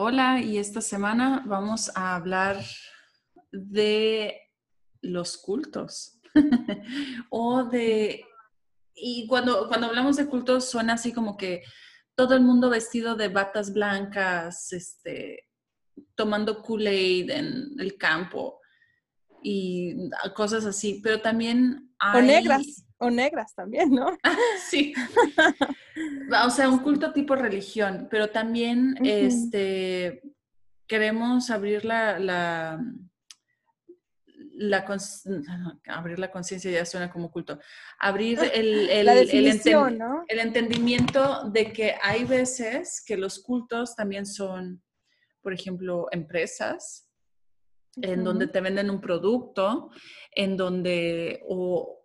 Hola, y esta semana vamos a hablar de los cultos. O de... Y cuando, cuando hablamos de cultos suena así como que todo el mundo vestido de batas blancas, este, tomando Kool-Aid en el campo y cosas así, pero también hay... O negras, o negras también, ¿no? sí. o sea, un culto tipo religión, pero también este, queremos abrir la, la, la abrir la conciencia ya suena como culto, abrir el, el, el, entendimiento de que hay veces que los cultos también son, por ejemplo, empresas en donde te venden un producto, en donde o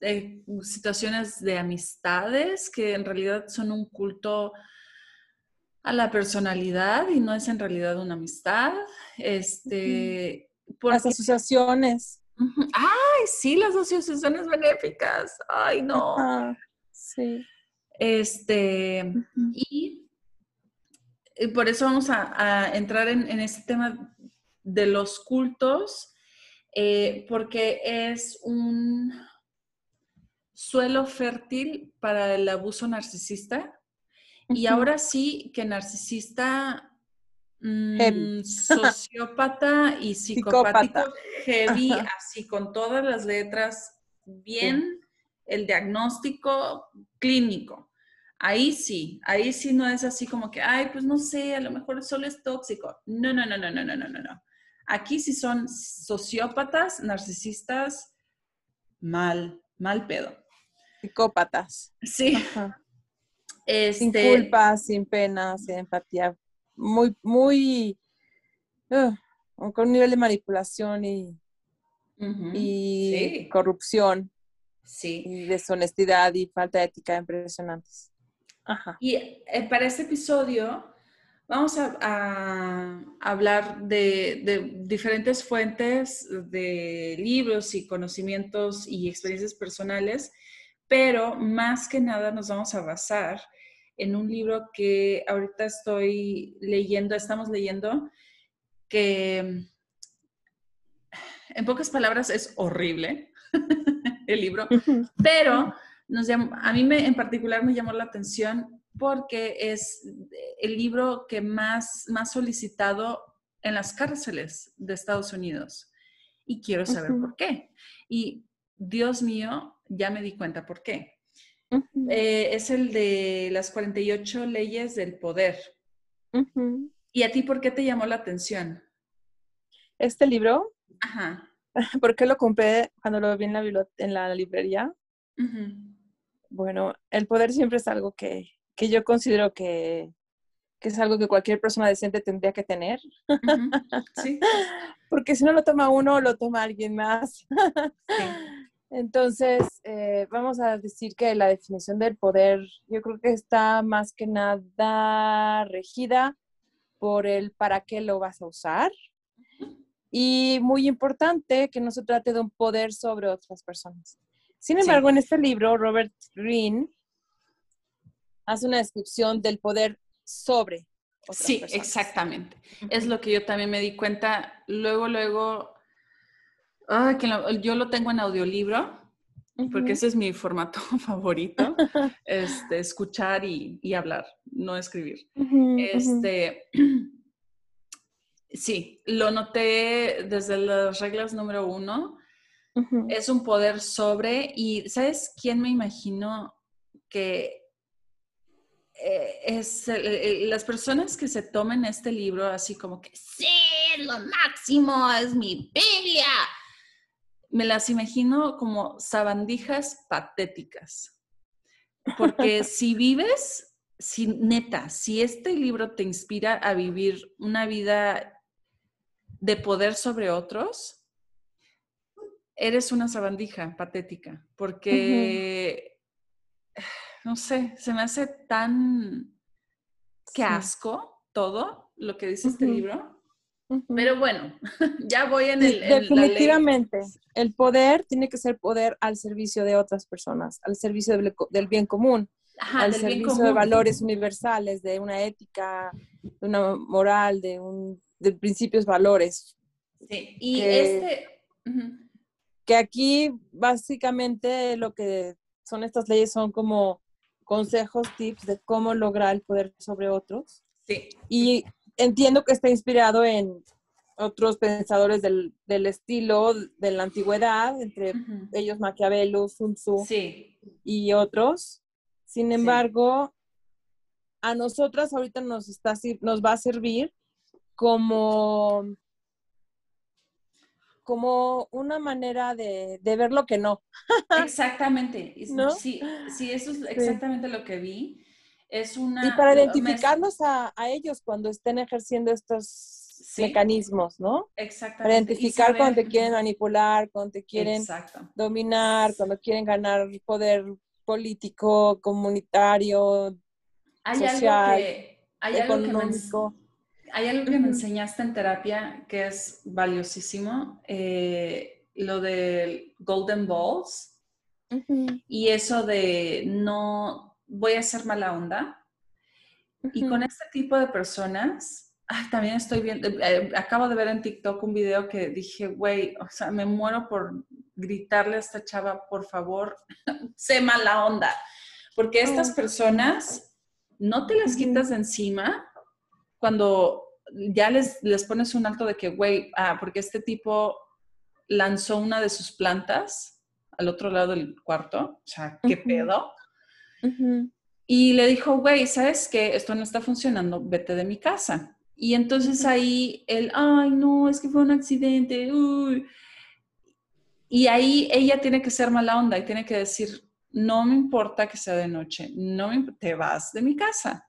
de situaciones de amistades que en realidad son un culto a la personalidad y no es en realidad una amistad. Este, Las asociaciones. Ay, sí, las asociaciones benéficas. Ay, no. sí. Este, y, por eso vamos a, entrar en, este tema de los cultos, eh, porque es un suelo fértil para el abuso narcisista. Y ahora sí que narcisista, mm, sociópata y psicopático heavy, así con todas las letras, bien el diagnóstico clínico. Ahí sí, ahí sí no es así como que, ay, pues no sé, a lo mejor solo es tóxico. No, no, no, no, no, no, no, no. Aquí sí son sociópatas, narcisistas, mal, mal pedo. Psicópatas. Sí. Este... Sin culpa, sin pena, sin empatía. Muy, muy. Uh, con un nivel de manipulación y, y corrupción. Sí. Y deshonestidad y falta de ética impresionantes. Ajá. Y eh, para este episodio vamos a, hablar de, de, diferentes fuentes de libros y conocimientos y experiencias personales pero más que nada nos vamos a basar en un libro que ahorita estoy leyendo, estamos leyendo, que en pocas palabras es horrible el libro, pero nos a mí me, en particular me llamó la atención porque es el libro que más, más solicitado en las cárceles de Estados Unidos. Y quiero saber por qué. Y Dios mío, ya me di cuenta por qué. Eh, es el de las 48 leyes del poder. ¿Y a ti por qué te llamó la atención? Este libro. Ajá. ¿Por qué lo compré cuando lo vi en la, en la librería? Bueno, el poder siempre es algo que, yo considero que, es algo que cualquier persona decente tendría que tener. Sí. Porque si no lo toma uno, lo toma alguien más. Sí. Entonces, eh, vamos a decir que la definición del poder, yo creo que está más que nada regida por el para qué lo vas a usar. Y muy importante que no se trate de un poder sobre otras personas. Sin embargo, en este libro, Robert Greene hace una descripción del poder sobre otras sí, exactamente. Es lo que yo también me di cuenta. Luego, luego, que yo lo tengo en audiolibro, porque ese es mi formato favorito, este, escuchar y, hablar, no escribir. este, sí, lo noté desde las reglas número uno. Es un poder sobre, y ¿sabes quién me imagino que eh, es las personas que se tomen este libro así como que, sí, lo máximo, es mi Biblia me las imagino como sabandijas patéticas. porque si vives, si neta, si este libro te inspira a vivir una vida de poder sobre otros, eres una sabandija patética, porque, no sé, se me hace tan, qué asco todo lo que dice este libro. Pero bueno, ya voy en el... definitivamente, el poder tiene que ser poder al servicio de otras personas, al servicio del, bien común, al servicio de valores universales, de una ética, de una moral, de, un, de principios, valores. Sí, y este... Que aquí básicamente lo que son estas leyes son como consejos, tips de cómo lograr el poder sobre otros. Sí. Y entiendo que está inspirado en otros pensadores del, estilo de la antigüedad, entre ellos Maquiavelo, Sun Tzu y otros. Sin embargo, a nosotras ahorita nos, está, nos va a servir como, como una manera de, ver lo que no. Exactamente. Sí, sí, eso es exactamente lo que vi. Es una, y para identificarlos a, ellos cuando estén ejerciendo estos mecanismos, ¿no? Exactamente. Para identificar cuando te quieren manipular, cuando te quieren dominar, cuando quieren ganar poder político, comunitario, hay social, algo que, hay económico. me, hay algo que me enseñaste en terapia que es valiosísimo, eh, lo de Golden Balls y eso de no voy a ser mala onda. Y con este tipo de personas, también estoy viendo, eh, acabo de ver en TikTok un video que dije, güey, o sea, me muero por gritarle a esta chava, por favor, sé mala onda. Porque estas oh. personas no te las quitas de encima cuando ya les, les pones un alto de que, güey, ah, porque este tipo lanzó una de sus plantas al otro lado del cuarto, o sea, ¿qué pedo? Y le dijo, güey, ¿sabes qué? Esto no está funcionando, vete de mi casa. Y entonces ahí él, ay, no, es que fue un accidente. Y ahí ella tiene que ser mala onda y tiene que decir, no me importa que sea de noche, no te vas de mi casa.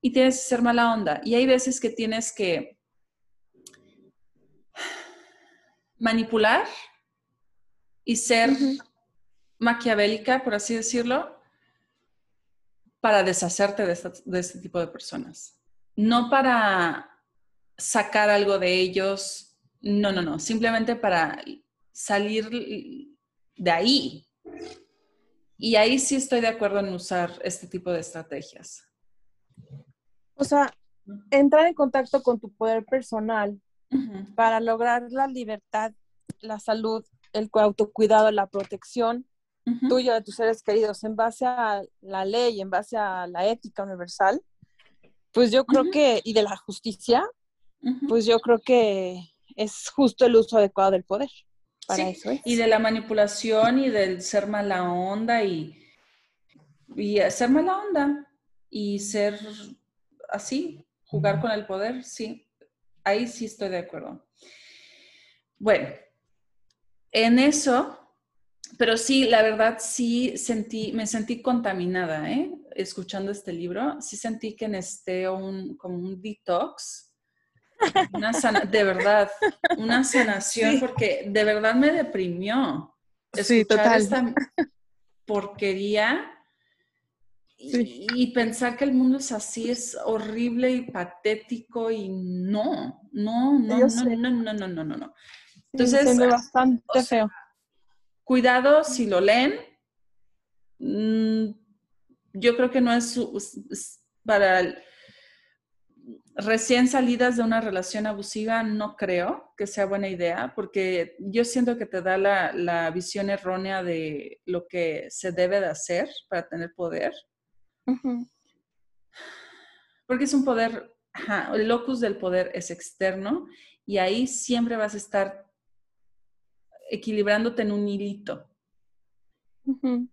Y tienes que ser mala onda. Y hay veces que tienes que manipular y ser maquiavélica, por así decirlo, para deshacerte de, este tipo de personas. No para sacar algo de ellos, no, no, no, simplemente para salir de ahí. Y ahí sí estoy de acuerdo en usar este tipo de estrategias. O sea, entrar en contacto con tu poder personal para lograr la libertad, la salud, el autocuidado, la protección tuyo, de tus seres queridos, en base a la ley, en base a la ética universal, pues yo creo que, y de la justicia, pues yo creo que es justo el uso adecuado del poder. Para eso Y de la manipulación y del ser mala onda y, y ser mala onda y ser así, jugar con el poder, sí. Ahí sí estoy de acuerdo. Bueno, en eso pero sí, la verdad sí sentí, me sentí contaminada, ¿eh? Escuchando este libro, sí sentí que necesité un, como un detox, una de verdad, una sanación, porque de verdad me deprimió escuchar esta porquería y, pensar que el mundo es así, es horrible y patético y no, no, no, no, no, no, no, no, no, no. Entonces, bastante feo. Cuidado si lo leen. Mm, yo creo que no es para recién salidas de una relación abusiva, no creo que sea buena idea, porque yo siento que te da la, visión errónea de lo que se debe de hacer para tener poder. Porque es un poder, el locus del poder es externo y ahí siempre vas a estar equilibrándote en un hilito.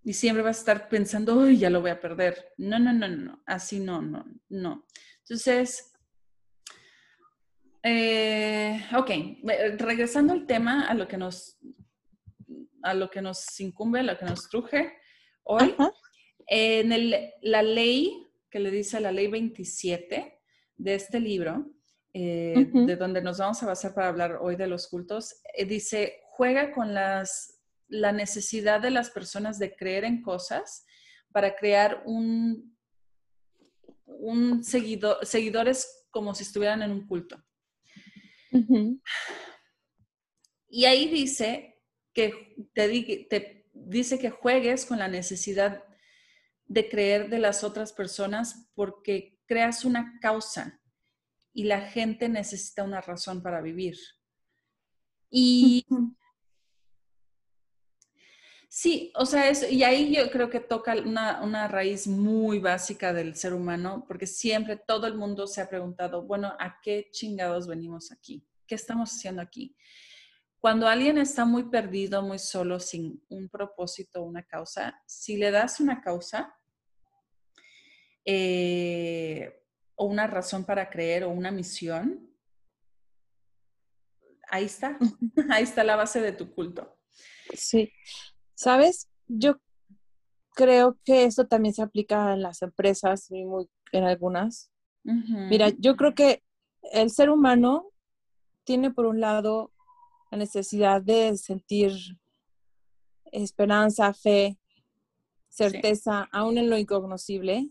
Y siempre vas a estar pensando, uy, ya lo voy a perder. No, no, no, no, así no, no, no. Entonces, eh, ok, regresando al tema, a lo que nos, a lo que nos incumbe, a lo que nos truje hoy. En el, la ley que le dice la ley 27 de este libro, eh, de donde nos vamos a basar para hablar hoy de los cultos, eh, dice, juega con las, la necesidad de las personas de creer en cosas para crear un, un seguidor, seguidores como si estuvieran en un culto. Y ahí dice que te, te dice que juegues con la necesidad de creer de las otras personas porque creas una causa y la gente necesita una razón para vivir. Y sí, o sea, es, y ahí yo creo que toca una, raíz muy básica del ser humano, porque siempre todo el mundo se ha preguntado, bueno, ¿a qué chingados venimos aquí? ¿Qué estamos haciendo aquí? Cuando alguien está muy perdido, muy solo, sin un propósito, una causa, si le das una causa, eh, o una razón para creer o una misión, ahí está, ahí está la base de tu culto. Sí, sabes, yo creo que esto también se aplica en las empresas y muy, en algunas. Mira, yo creo que el ser humano tiene por un lado la necesidad de sentir esperanza, fe, certeza, aún en lo incognoscible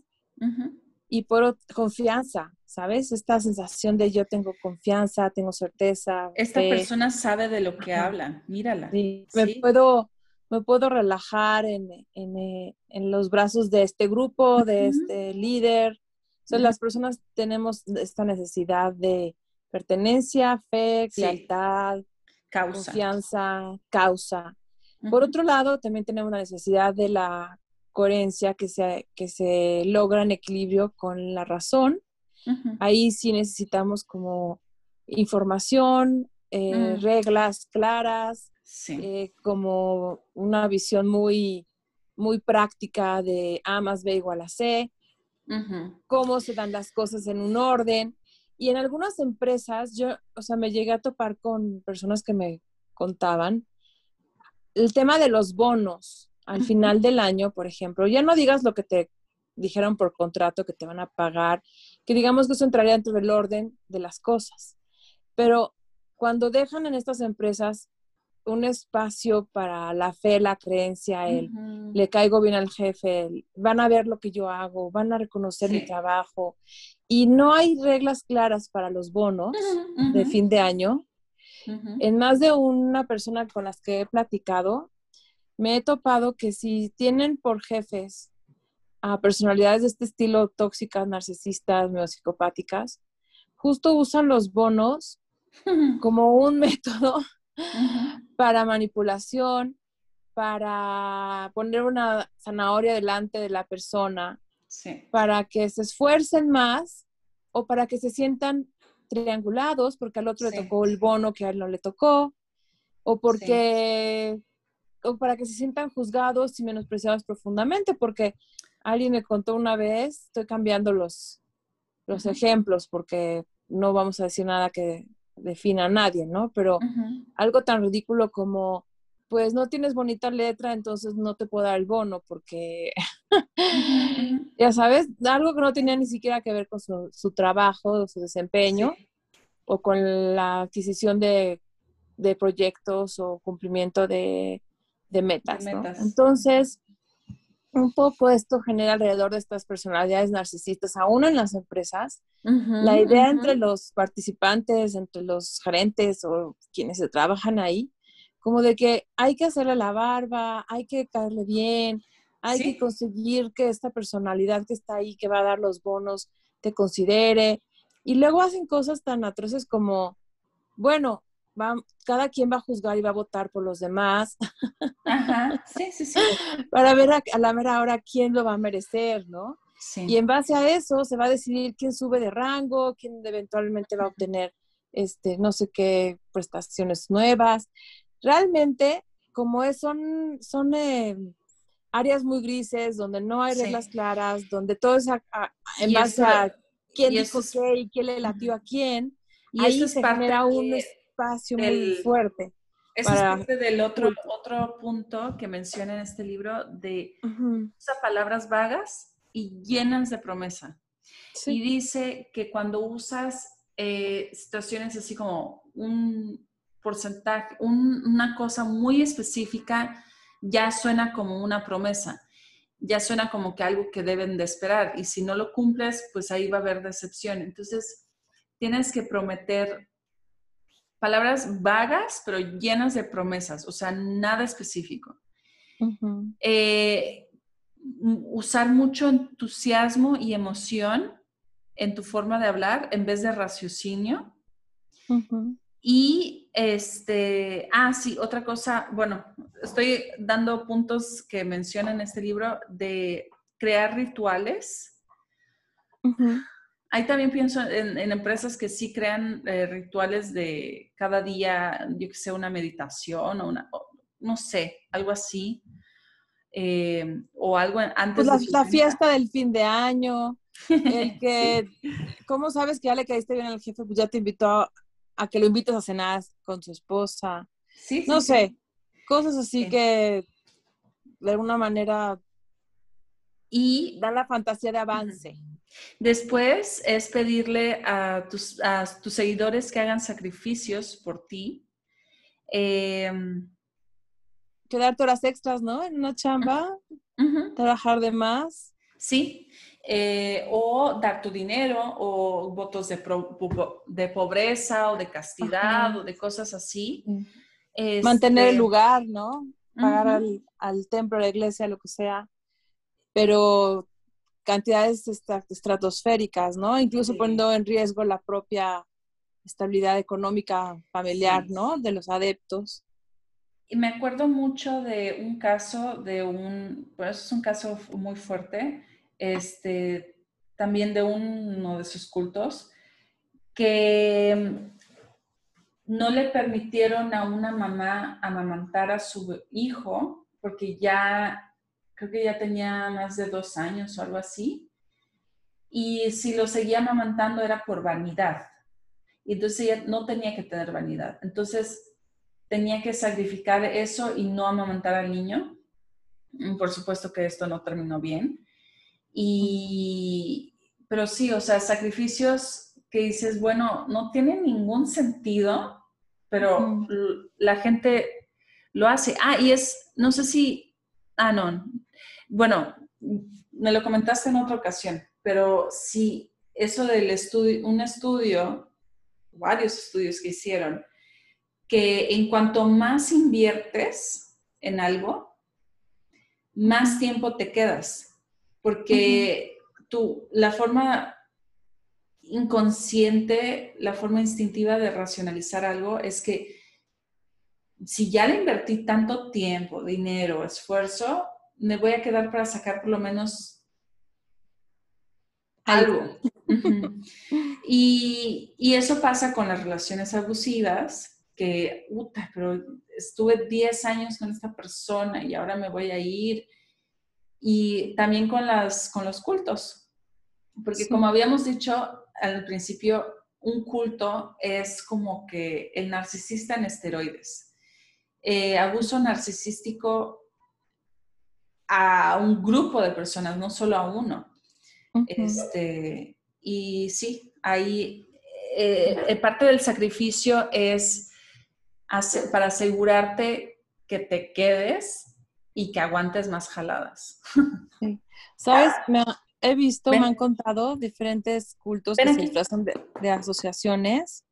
y por confianza, ¿sabes? Esta sensación de yo tengo confianza, tengo certeza. Esta persona sabe de lo que habla, mírala. Sí, Me, puedo, me puedo relajar en, en, eh, en, los brazos de este grupo, de este líder. O las personas tenemos esta necesidad de pertenencia, fe, lealtad, causa. confianza, causa. Por otro lado, también tenemos la necesidad de la coherencia que se, que se logra en equilibrio con la razón. Ahí sí necesitamos como información, eh, mm. reglas claras, eh, como una visión muy, muy práctica de A más B igual a C, cómo se dan las cosas en un orden. Y en algunas empresas, yo, o sea, me llegué a topar con personas que me contaban el tema de los bonos al final del año, por ejemplo, ya no digas lo que te dijeron por contrato que te van a pagar, que digamos que eso entraría dentro del orden de las cosas. Pero cuando dejan en estas empresas un espacio para la fe, la creencia, el le caigo bien al jefe, van a ver lo que yo hago, van a reconocer mi trabajo. Y no hay reglas claras para los bonos de fin de año. En más de una persona con las que he platicado, me he topado que si tienen por jefes a personalidades de este estilo tóxicas, narcisistas, neopsicopáticas, justo usan los bonos como un método para manipulación, para poner una zanahoria delante de la persona, para que se esfuercen más o para que se sientan triangulados porque al otro le tocó el bono que a él no le tocó, o porque o para que se sientan juzgados y menospreciados profundamente, porque alguien me contó una vez, estoy cambiando los, los ejemplos porque no vamos a decir nada que defina a nadie, ¿no? Pero algo tan ridículo como, pues no tienes bonita letra, entonces no te puedo dar el bono porque, ya sabes, algo que no tenía ni siquiera que ver con su, su trabajo, su desempeño, o con la adquisición de, de proyectos o cumplimiento de de metas. Entonces, un poco esto genera alrededor de estas personalidades narcisistas, aún en las empresas, la idea entre los participantes, entre los gerentes o quienes se trabajan ahí, como de que hay que hacerle la barba, hay que caerle bien, hay que conseguir que esta personalidad que está ahí, que va a dar los bonos, te considere. Y luego hacen cosas tan atroces como, bueno, cada quien va a juzgar y va a votar por los demás. Ajá, sí, sí, sí. Para ver a, la mera hora quién lo va a merecer, ¿no? Sí. Y en base a eso se va a decidir quién sube de rango, quién eventualmente va a obtener, este, no sé qué prestaciones nuevas. Realmente, como es, son, son eh, áreas muy grises, donde no hay reglas claras, donde todo es en base a quién dijo qué y quién le latió a quién, y ahí se genera un espacio muy fuerte. Eso es parte del otro, otro punto que menciona en este libro de usa palabras vagas y llenas de promesa. Y dice que cuando usas eh, situaciones así como un porcentaje, una cosa muy específica, ya suena como una promesa, ya suena como que algo que deben de esperar. Y si no lo cumples, pues ahí va a haber decepción. Entonces, tienes que prometer palabras vagas, pero llenas de promesas, o sea, nada específico. Eh, usar mucho entusiasmo y emoción en tu forma de hablar en vez de raciocinio. Y este, ah, sí, otra cosa, bueno, estoy dando puntos que menciona en este libro de crear rituales. Ahí también pienso en, empresas que sí crean eh, rituales de cada día, yo que sé, una meditación o una, no sé, algo así. Eh, o algo antes pues la, fiesta del fin de año, el que, ¿cómo sabes que ya le caíste bien al jefe? Pues ya te invitó a, que lo invites a cenar con su esposa. Sí, no sé, cosas así que de alguna manera y dan la fantasía de avance. Después es pedirle a tus, a tus seguidores que hagan sacrificios por ti. Eh, Quedarte horas extras, ¿no? En una chamba, trabajar de más. Sí, eh, o dar tu dinero o votos de, de pobreza o de castidad o de cosas así. Mantener el este, lugar, ¿no? Pagar al, al templo, a la iglesia, lo que sea. Pero cantidades estratosféricas, ¿no? Incluso poniendo en riesgo la propia estabilidad económica familiar, ¿no? De los adeptos. Y me acuerdo mucho de un caso de un, pues es un caso muy fuerte, este, también de uno de sus cultos, que no le permitieron a una mamá amamantar a su hijo porque ya creo que ya tenía más de dos años o algo así. Y si lo seguía amamantando era por vanidad. Y entonces ella no tenía que tener vanidad. Entonces tenía que sacrificar eso y no amamantar al niño. Mm, por supuesto que esto no terminó bien. Y, pero sí, o sea, sacrificios que dices, bueno, no tiene ningún sentido, pero la gente lo hace. Ah, y es, no sé si, ah, no, bueno, me lo comentaste en otra ocasión, pero si eso del estudio, un estudio, varios estudios que hicieron, que en cuanto más inviertes en algo, más tiempo te quedas, porque tú, la forma inconsciente, la forma instintiva de racionalizar algo es que si ya le invertí tanto tiempo, dinero, esfuerzo, me voy a quedar para sacar por lo menos algo. y, eso pasa con las relaciones abusivas, que, puta, pero estuve 10 años con esta persona y ahora me voy a ir. Y también con, las, con los cultos, porque como habíamos dicho al principio, un culto es como que el narcisista en esteroides. Eh, abuso narcisístico a un grupo de personas, no solo a uno. este, y sí, ahí eh, eh, parte del sacrificio es para asegurarte que te quedes y que aguantes más jaladas. Sabes, me he visto, me han contado diferentes cultos que se disfrazan de, asociaciones,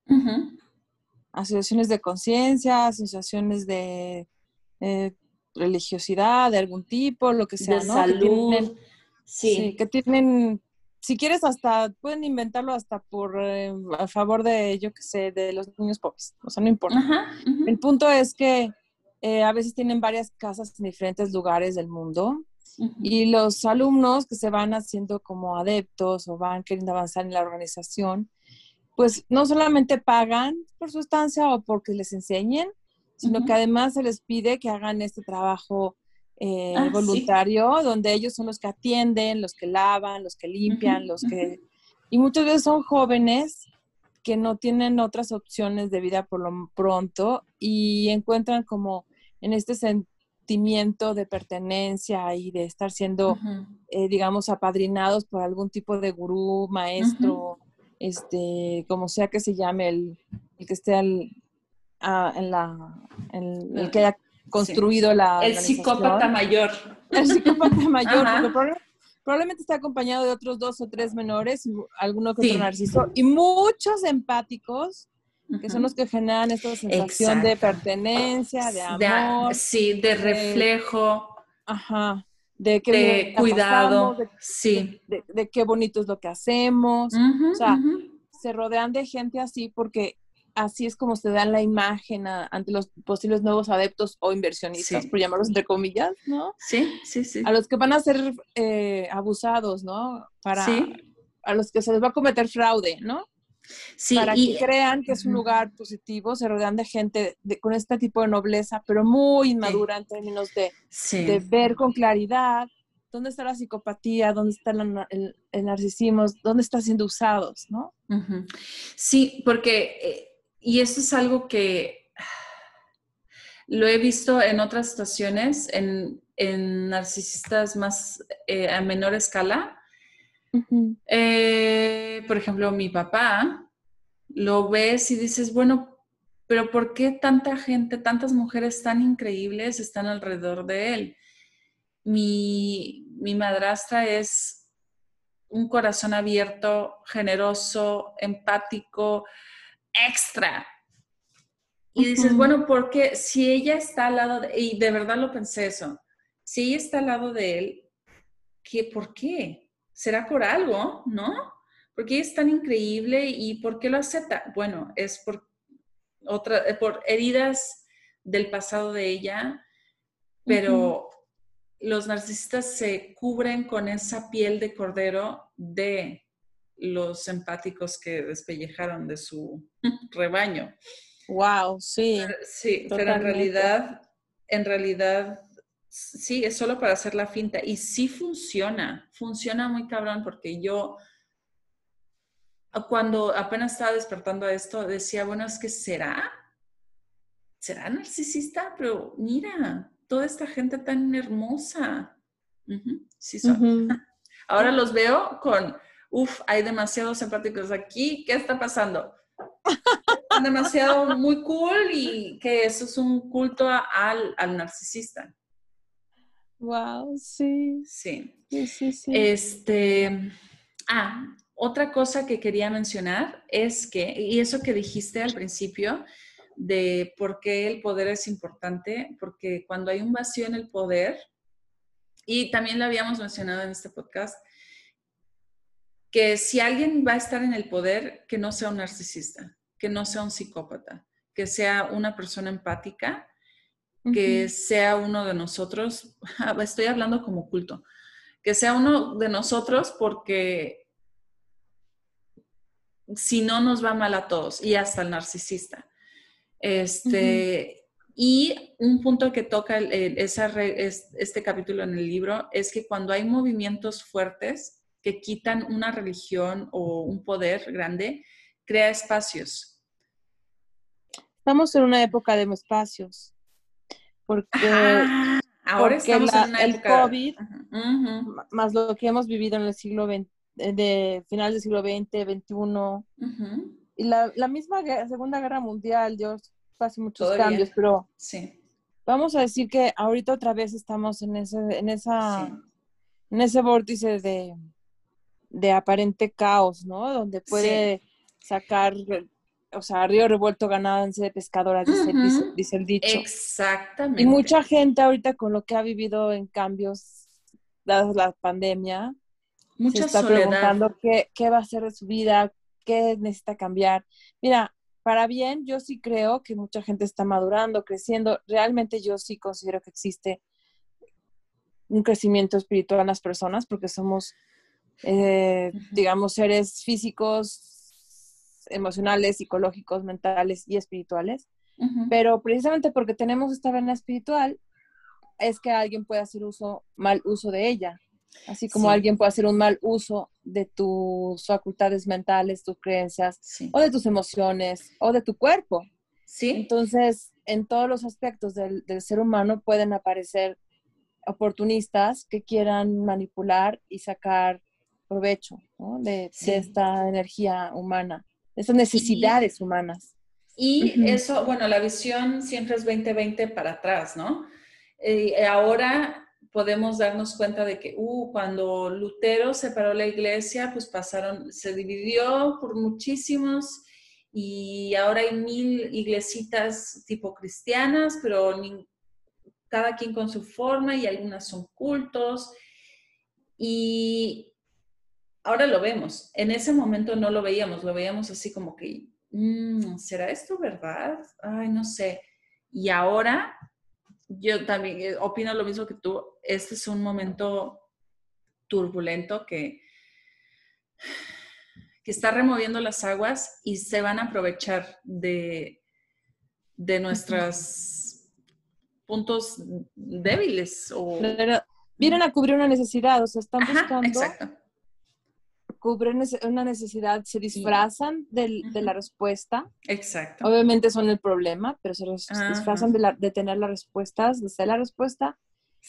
asociaciones de conciencia, asociaciones de eh, religiosidad de algún tipo, lo que sea, de Salud. sí. que tienen, si quieres hasta, pueden inventarlo hasta por, eh, a favor de, yo qué sé, de los niños pobres, o sea, no importa. El punto es que eh, a veces tienen varias casas en diferentes lugares del mundo y los alumnos que se van haciendo como adeptos o van queriendo avanzar en la organización, pues no solamente pagan por su estancia o porque les enseñen, sino que además se les pide que hagan este trabajo eh, ah, voluntario, donde ellos son los que atienden, los que lavan, los que limpian, los que... Y muchas veces son jóvenes que no tienen otras opciones de vida por lo pronto y encuentran como en este sentimiento de pertenencia y de estar siendo, eh, digamos, apadrinados por algún tipo de gurú, maestro, este, como sea que se llame, el, que esté al, en la, el que haya construido la... El psicópata mayor. El psicópata mayor, probablemente está acompañado de otros dos o tres menores, alguno que otro narciso, y muchos empáticos, que son los que generan esta sensación de pertenencia, de amor. sí, de reflejo. ajá. De, que cuidado. de, sí. De, qué bonito es lo que hacemos. o sea, se rodean de gente así porque así es como se dan la imagen ante los posibles nuevos adeptos o inversionistas, por llamarlos entre comillas, ¿no? Sí, sí, sí. A los que van a ser eh, abusados, ¿no? Para, A los que se les va a cometer fraude, ¿no? Sí, para que crean que es un lugar positivo, se rodean de gente con este tipo de nobleza, pero muy inmadura en términos de, de, ver con claridad dónde está la psicopatía, dónde está el, narcisismo, dónde está siendo usados, ¿no? Sí, porque eh, y eso es algo que lo he visto en otras situaciones, en, narcisistas más eh, a menor escala. Eh, por ejemplo, mi papá, lo ves y dices, bueno, pero ¿por qué tanta gente, tantas mujeres tan increíbles están alrededor de él? Mi, mi madrastra es un corazón abierto, generoso, empático, extra. Y dices, bueno, porque si ella está al lado de, y de verdad lo pensé eso, si ella está al lado de él, ¿qué, ¿por qué? ¿Será por algo, no? Porque ella es tan increíble y ¿por qué lo acepta? Bueno, es por, otra, eh, por heridas del pasado de ella, pero los narcisistas se cubren con esa piel de cordero de los empáticos que despellejaron de su rebaño. Wow, sí. sí, pero en realidad, en realidad, sí, es solo para hacer la finta. Y sí funciona, funciona muy cabrón porque yo, cuando apenas estaba despertando a esto, decía, bueno, es que será, será narcisista, pero mira, toda esta gente tan hermosa. Sí son. Ahora los veo con uf, hay demasiados empáticos aquí, ¿qué está pasando? demasiado muy cool y que eso es un culto al, narcisista. Wow, sí. Sí. Sí, sí, sí. Este, ah, otra cosa que quería mencionar es que, y eso que dijiste al principio, de por qué el poder es importante, porque cuando hay un vacío en el poder, y también lo habíamos mencionado en este podcast, que si alguien va a estar en el poder, que no sea un narcisista, que no sea un psicópata, que sea una persona empática, que sea uno de nosotros, estoy hablando como culto, que sea uno de nosotros porque si no nos va mal a todos y hasta el narcisista. Este, Y un punto que toca este capítulo en el libro es que cuando hay movimientos fuertes, que quitan una religión o un poder grande, crea espacios. Estamos en una época de espacios. Porque, ahora estamos en una el COVID, más lo que hemos vivido en el siglo XX, de final del siglo XX, XXI, y la, la, misma Segunda Guerra Mundial, Dios, hace muchos cambios, pero sí. vamos a decir que ahorita otra vez estamos en ese, en esa, en ese vórtice de, de aparente caos, ¿no? Donde puede sacar, o sea, río revuelto ganancia de pescadora, dice, el dicho. Exactamente. Y mucha gente ahorita con lo que ha vivido en cambios, dadas la pandemia, Mucha se está preguntando qué, qué va a hacer de su vida, qué necesita cambiar. Mira, para bien, yo sí creo que mucha gente está madurando, creciendo. Realmente yo sí considero que existe un crecimiento espiritual en las personas porque somos eh, digamos, seres físicos, emocionales, psicológicos, mentales y espirituales. Pero precisamente porque tenemos esta vena espiritual, es que alguien puede hacer uso, mal uso de ella. Así como alguien puede hacer un mal uso de tus facultades mentales, tus creencias, o de tus emociones, o de tu cuerpo. Sí. Entonces, en todos los aspectos del, ser humano pueden aparecer oportunistas que quieran manipular y sacar provecho de, esta energía humana, de estas necesidades humanas. Y eso, bueno, la visión siempre es 2020 para atrás, ¿no? Eh, ahora podemos darnos cuenta de que, uh, cuando Lutero separó la iglesia, pues pasaron, se dividió por muchísimos y ahora hay mil iglesitas tipo cristianas, pero cada quien con su forma y algunas son cultos. Y ahora lo vemos. En ese momento no lo veíamos, lo veíamos así como que, mm, ¿será esto verdad? Ay, no sé. Y ahora yo también eh, opino lo mismo que tú. Este es un momento turbulento que, que está removiendo las aguas y se van a aprovechar de, de nuestros puntos débiles. O... Vienen a cubrir una necesidad, o sea, están buscando exacto cubren una necesidad, se disfrazan de la respuesta. Exacto. Obviamente son el problema, pero se, disfrazan de, tener las respuestas, de ser la respuesta.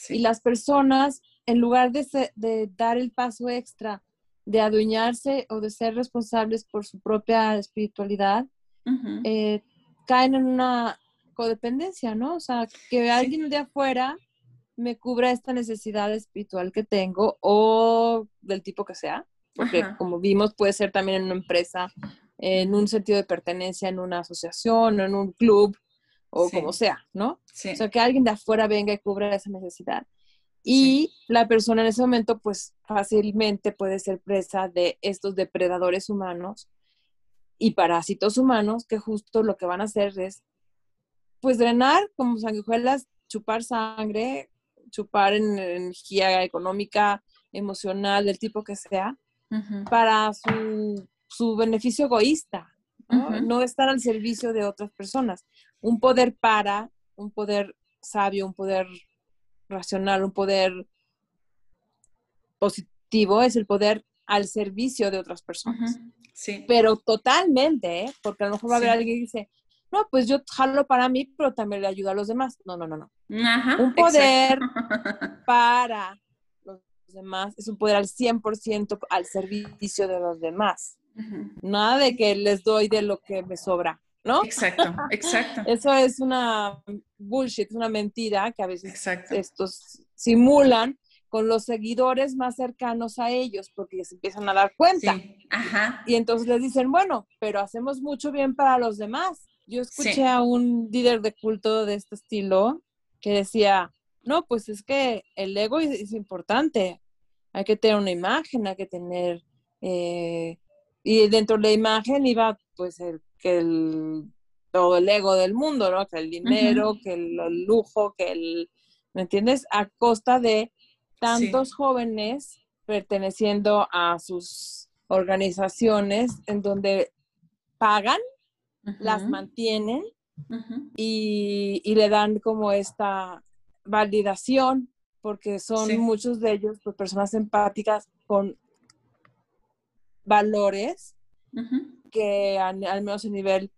Y las personas, en lugar de, dar el paso extra, de adueñarse o de ser responsables por su propia espiritualidad, eh, caen en una codependencia, ¿no? O sea, que alguien de afuera me cubra esta necesidad espiritual que tengo o del tipo que sea porque como vimos puede ser también en una empresa, en un sentido de pertenencia, en una asociación, en un club o como sea, ¿no? O sea, que alguien de afuera venga y cubra esa necesidad. Y la persona en ese momento, pues fácilmente puede ser presa de estos depredadores humanos y parásitos humanos que justo lo que van a hacer es, pues drenar como sanguijuelas, chupar sangre, chupar energía económica, emocional, del tipo que sea, para su, beneficio egoísta, ¿no? estar al servicio de otras personas. Un poder para, un poder sabio, un poder racional, un poder positivo es el poder al servicio de otras personas. Sí. Pero totalmente, ¿eh? porque a lo mejor va a haber alguien que dice, no, pues yo jalo para mí, pero también le ayudo a los demás. No, no, no, no. un poder para demás, es un poder al 100% al servicio de los demás. Nada de que les doy de lo que me sobra, ¿no? Exacto, exacto. Eso es una bullshit, una mentira que a veces estos simulan con los seguidores más cercanos a ellos, porque se empiezan a dar cuenta. Y entonces les dicen, bueno, pero hacemos mucho bien para los demás. Yo escuché a un líder de culto de este estilo que decía, no, pues es que el ego es importante hay que tener una imagen, hay que tener, eh, y dentro de la imagen iba pues el, que el, todo el ego del mundo, ¿no? Que el dinero, que el, lujo, que el, ¿me entiendes? A costa de tantos jóvenes perteneciendo a sus organizaciones en donde pagan, las mantienen y, y, le dan como esta validación porque son muchos de ellos pues, personas empáticas con valores que al, menos a nivel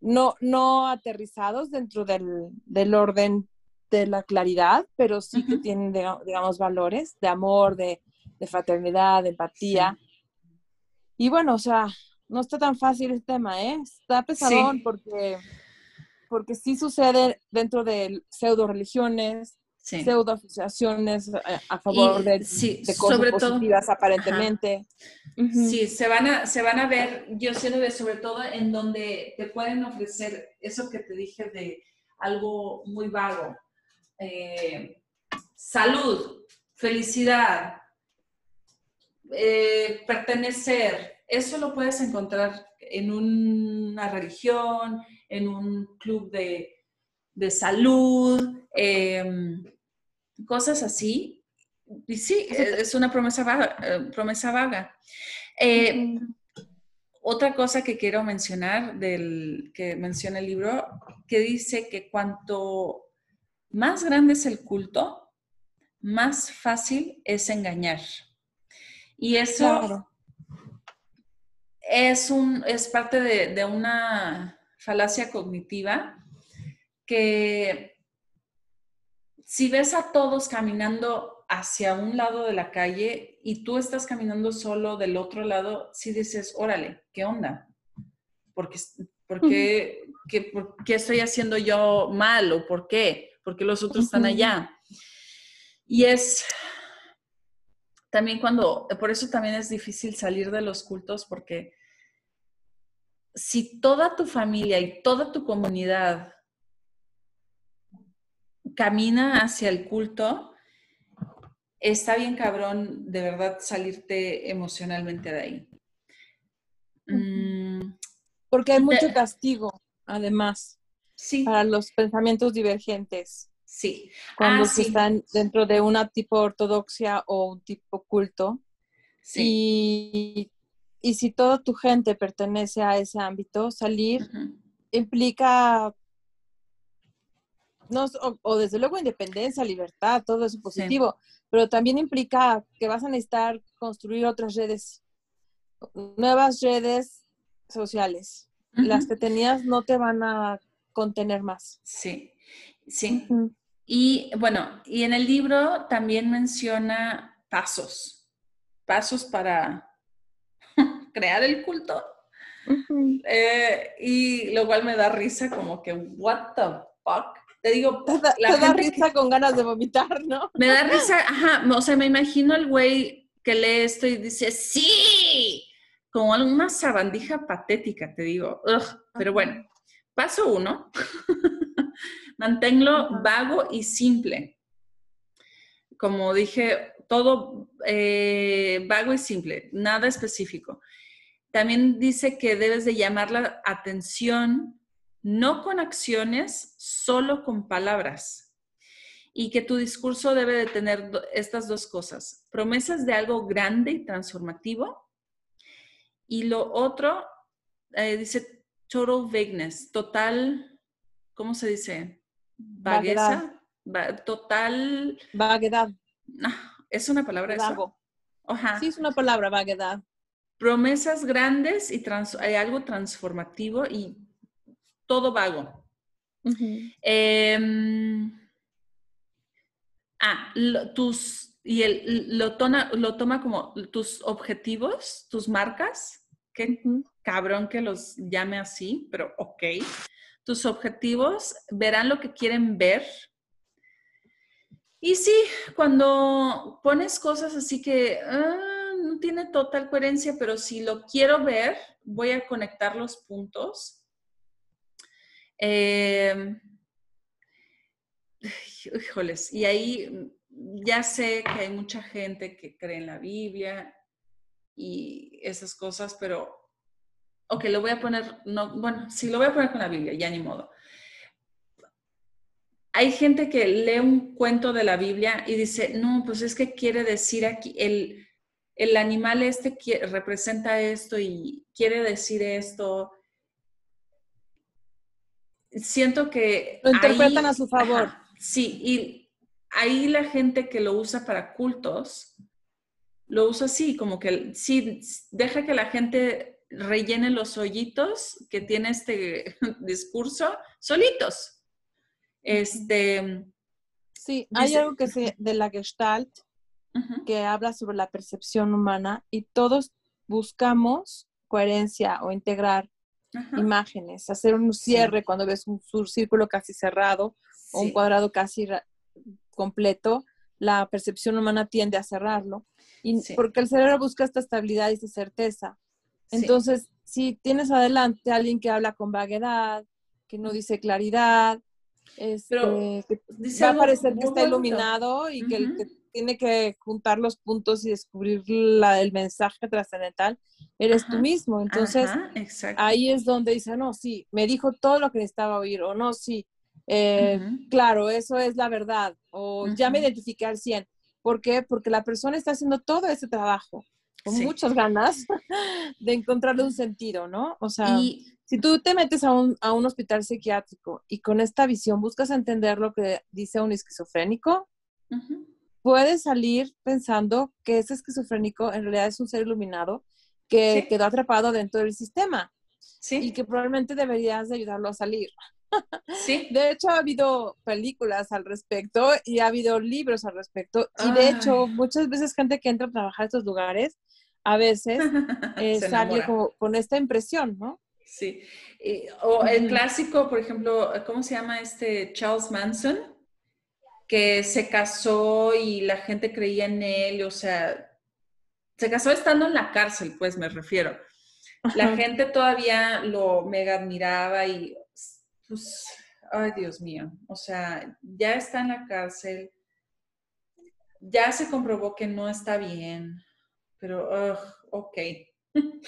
no, no aterrizados dentro del, orden de la claridad, pero sí que tienen, digamos, valores de amor, de, fraternidad, de empatía. Y bueno, o sea, no está tan fácil el tema, ¿eh? Está pesadón porque, porque sí sucede dentro de pseudo religiones, pseudo asociaciones eh, a, favor de, cosas positivas aparentemente. Sí, se van, a, se van a ver, yo siento que sobre todo en donde te pueden ofrecer eso que te dije de algo muy vago. Eh, salud, felicidad, eh, pertenecer, eso lo puedes encontrar en una religión, en un club de, de salud, eh, cosas así. Y sí, es una promesa vaga. Eh, promesa vaga. Eh, otra cosa que quiero mencionar del que menciona el libro, que dice que cuanto más grande es el culto, más fácil es engañar. Y eso es, un, es parte de, una falacia cognitiva que si ves a todos caminando hacia un lado de la calle y tú estás caminando solo del otro lado, si dices, órale, ¿qué onda? Porque, ¿por, qué, ¿Por qué estoy haciendo yo mal o por qué? Porque los otros están allá. Y es también cuando, por eso también es difícil salir de los cultos, porque si toda tu familia y toda tu comunidad camina hacia el culto, está bien cabrón de verdad salirte emocionalmente de ahí. Mm, porque hay mucho castigo, además, sí. para los pensamientos divergentes. Sí. Cuando ah, se están dentro de una tipo ortodoxia o un tipo culto. Sí. Y, si toda tu gente pertenece a ese ámbito, salir implica, no, o, desde luego independencia, libertad, todo eso positivo, pero también implica que vas a necesitar construir otras redes, nuevas redes sociales. Las que tenías no te van a contener más. Sí, sí. Y bueno, y en el libro también menciona pasos, pasos para crear el culto. Eh, y lo cual me da risa como que, what the fuck. Te digo, te da, risa con ganas de vomitar, ¿no? Me da risa, ajá, o sea, me imagino el güey que lee esto y dice, sí, como una sabandija patética, te digo. pero bueno, paso uno. Manténlo vago y simple. Como dije, todo eh, vago y simple, nada específico. También dice que debes de llamar la atención no con acciones, solo con palabras. Y que tu discurso debe de tener estas dos cosas, promesas de algo grande y transformativo. Y lo otro, eh, dice total vagueness, total, ¿cómo se dice? Vagueza, total. Vaguedad. Ah, ¿Es una palabra Vago. Sí, es una palabra, vaguedad. Promesas grandes y hay algo transformativo y todo vago. Em, ah, tus, y el, lo, lo toma como tus objetivos, tus marcas. Qué cabrón que los llame así, pero ok tus objetivos, verán lo que quieren ver. Y sí, cuando pones cosas así que ah, no tiene total coherencia, pero si lo quiero ver, voy a conectar los puntos. Em, híjoles, y ahí ya sé que hay mucha gente que cree en la Biblia y esas cosas, pero ok, lo voy a poner, no, bueno, sí, lo voy a poner con la Biblia, ya ni modo. Hay gente que lee un cuento de la Biblia y dice, no, pues es que quiere decir aquí, el, el animal este representa esto y quiere decir esto. Siento que... Lo interpretan a su favor. sí, y ahí la gente que lo usa para cultos, lo usa así, como que sí, deja que la gente rellene los hoyitos que tiene este discurso solitos. Este. Sí, hay algo que se de la Gestalt que habla sobre la percepción humana y todos buscamos coherencia o integrar imágenes, hacer un cierre cuando ves un, círculo casi cerrado o un cuadrado casi completo, la percepción humana tiende a cerrarlo. Y porque el cerebro busca esta estabilidad y esta certeza. Entonces, si tienes adelante a alguien que habla con vaguedad, que no dice claridad, este, va a parecer que está iluminado y que, que tiene que juntar los puntos y descubrir el mensaje trascendental, eres tú mismo. Entonces, ahí es donde dice, no, sí, me dijo todo lo que necesitaba oír, o no, sí, eh, claro, eso es la verdad, o ya me identifiqué al 100. ¿Por qué? Porque la persona está haciendo todo ese trabajo con muchas ganas de encontrarle un sentido, ¿no? O sea, si tú te metes a un, a un hospital psiquiátrico y con esta visión buscas entender lo que dice un esquizofrénico, puede salir pensando que ese esquizofrénico en realidad es un ser iluminado que quedó atrapado dentro del sistema. Sí. Y que probablemente deberías de ayudarlo a salir. Sí. De hecho, ha habido películas al respecto y ha habido libros al respecto. Y de hecho, muchas veces gente que entra a trabajar en estos lugares, a veces eh, sale con esta impresión, ¿no? Sí. o el clásico, por ejemplo, ¿cómo se llama este Charles Manson? Que se casó y la gente creía en él, o sea, se casó estando en la cárcel, pues me refiero. La gente todavía lo mega admiraba y pues, ay Dios mío, o sea, ya está en la cárcel, ya se comprobó que no está bien, pero, ok.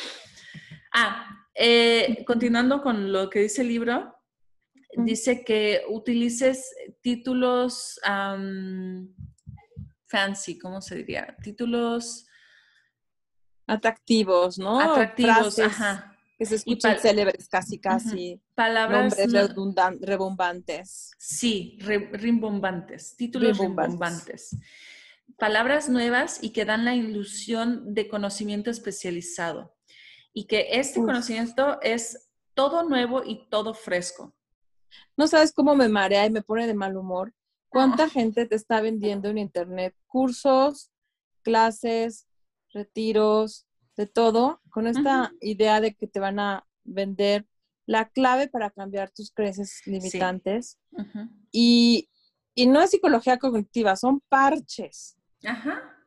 ah, eh, continuando con lo que dice el libro, dice que utilices títulos fancy, ¿cómo se diría? Títulos atractivos, ¿no? Atractivos, ajá que se escuchan célebres casi, casi. Palabras Nombres rebombantes. Sí, rimbombantes, títulos rimbombantes. Palabras nuevas y que dan la ilusión de conocimiento especializado. Y que este conocimiento es todo nuevo y todo fresco. No sabes cómo me marea y me pone de mal humor. ¿Cuánta gente te está vendiendo en internet cursos, clases, retiros, de todo, con esta idea de que te van a vender la clave para cambiar tus creencias limitantes. y, no es psicología cognitiva, son parches.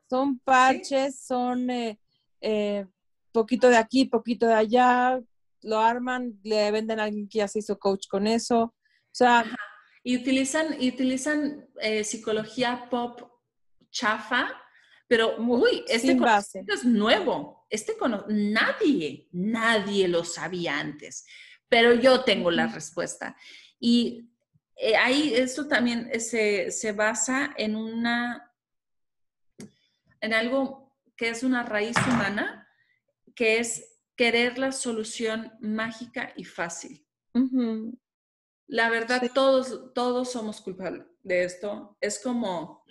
Son parches, son eh, eh, poquito de aquí, poquito de allá, lo arman, le venden a alguien que ya se hizo coach con eso. O sea, y utilizan, y utilizan eh, psicología pop chafa, pero uy, este conocimiento es nuevo. Este nadie, nadie lo sabía antes, pero yo tengo la respuesta. Y eh, ahí eso también se, se basa en una, en algo que es una raíz humana, que es querer la solución mágica y fácil. La verdad, todos, todos somos culpables de esto. Es como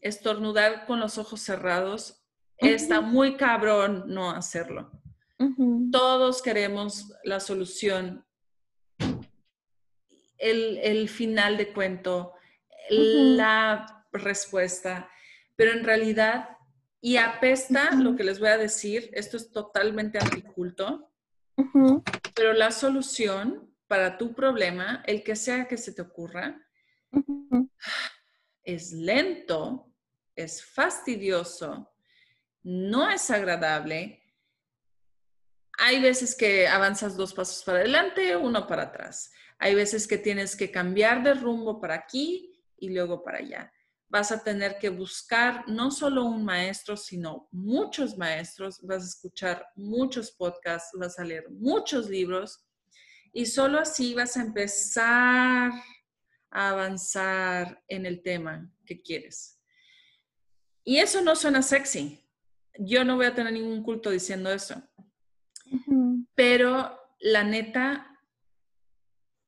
estornudar con los ojos cerrados Está muy cabrón no hacerlo. Todos queremos la solución, el, final de cuento, la respuesta, pero en realidad, y apesta lo que les voy a decir, esto es totalmente anticulto, pero la solución para tu problema, el que sea que se te ocurra, es lento, es fastidioso, no es agradable. Hay veces que avanzas dos pasos para adelante, uno para atrás. Hay veces que tienes que cambiar de rumbo para aquí y luego para allá. Vas a tener que buscar no solo un maestro, sino muchos maestros. Vas a escuchar muchos podcasts, vas a leer muchos libros y solo así vas a empezar a avanzar en el tema que quieres. Y eso no suena sexy, yo no voy a tener ningún culto diciendo eso. Pero la neta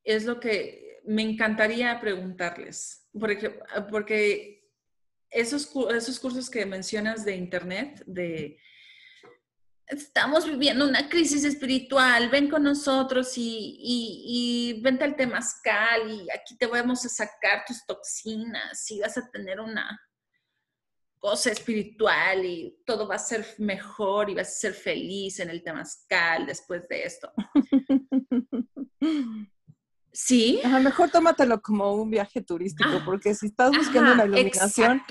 es lo que me encantaría preguntarles, porque, porque esos, esos cursos que mencionas de internet, de estamos viviendo una crisis espiritual, ven con nosotros y, y, y vente al temazcal y aquí te vamos a sacar tus toxinas y vas a tener una cosa espiritual y todo va a ser mejor y vas a ser feliz en el temazcal después de esto. Sí. A lo mejor tómatelo como un viaje turístico, ah, porque si estás buscando una iluminación,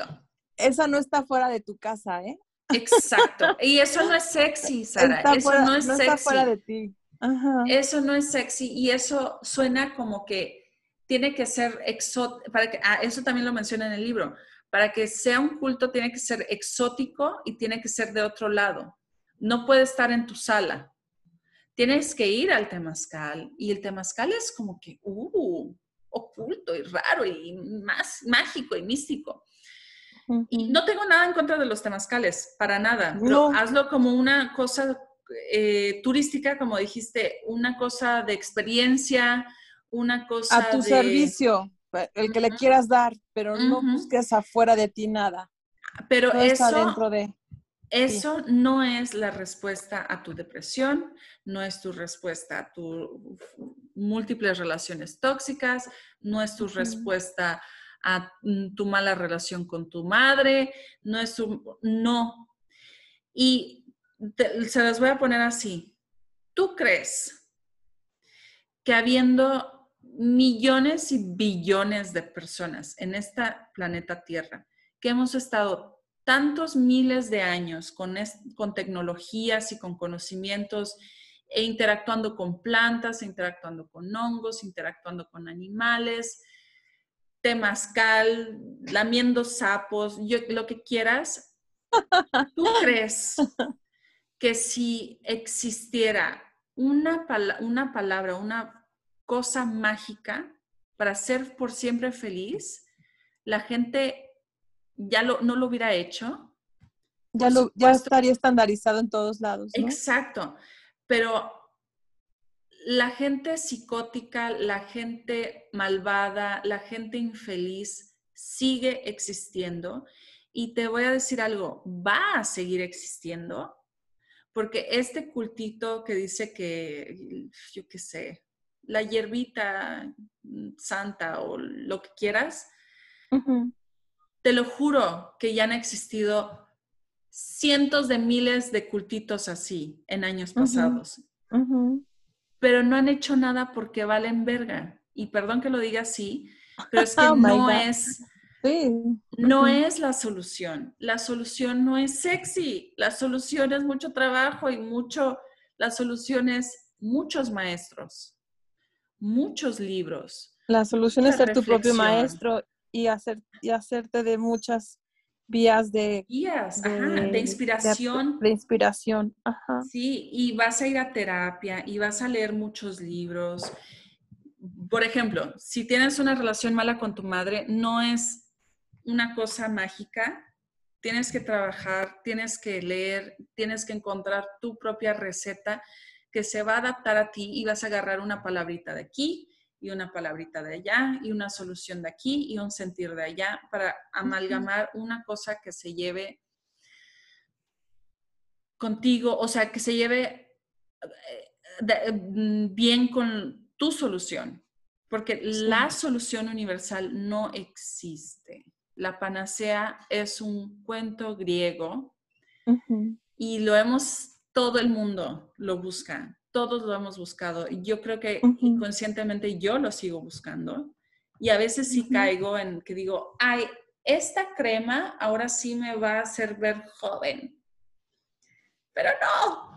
esa no está fuera de tu casa, ¿eh? Exacto. Y eso no es sexy, Sara. eso no es sexy. Está fuera de ti. Eso no es sexy y eso suena como que tiene que ser exótico. Ah, eso también lo menciona en el libro para que sea un culto tiene que ser exótico y tiene que ser de otro lado. No puede estar en tu sala. Tienes que ir al temazcal y el temazcal es como que, uh, oculto y raro y más mágico y místico. Y no tengo nada en contra de los temazcales, para nada. No. hazlo como una cosa eh, turística, como dijiste, una cosa de experiencia, una cosa a tu servicio el que le quieras dar, pero no busques afuera de ti nada. pero eso, dentro de... Eso no es la respuesta a tu depresión, no es tu respuesta a tus múltiples relaciones tóxicas, no es tu respuesta a mm, tu mala relación con tu madre, no es tu... No. Y se las voy a poner así. ¿Tú crees que habiendo millones y billones de personas en este planeta Tierra, que hemos estado tantos miles de años con, con tecnologías y con conocimientos e interactuando con plantas, interactuando con hongos, interactuando con animales, temazcal, lamiendo sapos, lo que quieras. ¿Tú crees que si existiera una, una palabra, una cosa mágica para ser por siempre feliz, la gente ya lo, no lo hubiera hecho. Ya, lo, ya estaría estandarizado en todos lados. Exacto, pero la gente psicótica, la gente malvada, la gente infeliz sigue existiendo y te voy a decir algo, va a seguir existiendo porque este cultito que dice que, yo qué sé, la hierbita santa o lo que quieras, te lo juro que ya han existido cientos de miles de cultitos así en años pasados. Pero no han hecho nada porque valen verga. Y perdón que lo diga así, pero es que oh no es... No es la solución. La solución no es sexy. La solución es mucho trabajo y mucho. La solución es muchos maestros, muchos libros. La solución es ser tu propio maestro y, hacer, y hacerte de muchas vías de, de, inspiración. De, inspiración, ajá. Sí, y vas a ir a terapia y vas a leer muchos libros. Por ejemplo, si tienes una relación mala con tu madre, no es una cosa mágica. Tienes que trabajar, tienes que leer, tienes que encontrar tu propia receta que se va a adaptar a ti y vas a agarrar una palabrita de aquí, y una palabrita de allá y una solución de aquí y un sentir de allá para amalgamar una cosa que se lleve contigo, o sea, que se lleve eh, mm, bien con tu solución, porque la solución universal no existe. La panacea es un cuento griego y lo hemos, todo el mundo lo busca todos lo hemos buscado. Y yo creo que inconscientemente yo lo sigo buscando. Y a veces sí caigo en que digo, ay, esta crema ahora sí me va a hacer ver joven. Pero no,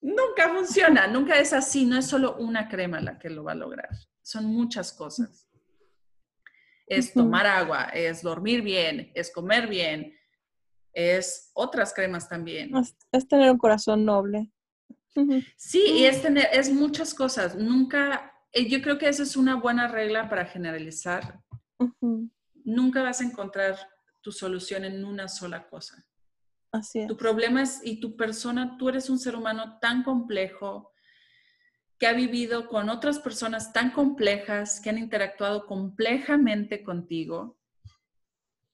nunca funciona, nunca es así, no es solo una crema la que lo va a lograr, son muchas cosas. Es tomar agua, es dormir bien, es comer bien, es otras cremas también. es tener un corazón noble. Sí, y es tener, es muchas cosas. Nunca, eh, yo creo que esa es una buena regla para generalizar. Nunca vas a encontrar tu solución en una sola cosa. Así es. Tu problema es, y tu persona, tú eres un ser humano tan complejo que ha vivido con otras personas tan complejas, que han interactuado complejamente contigo,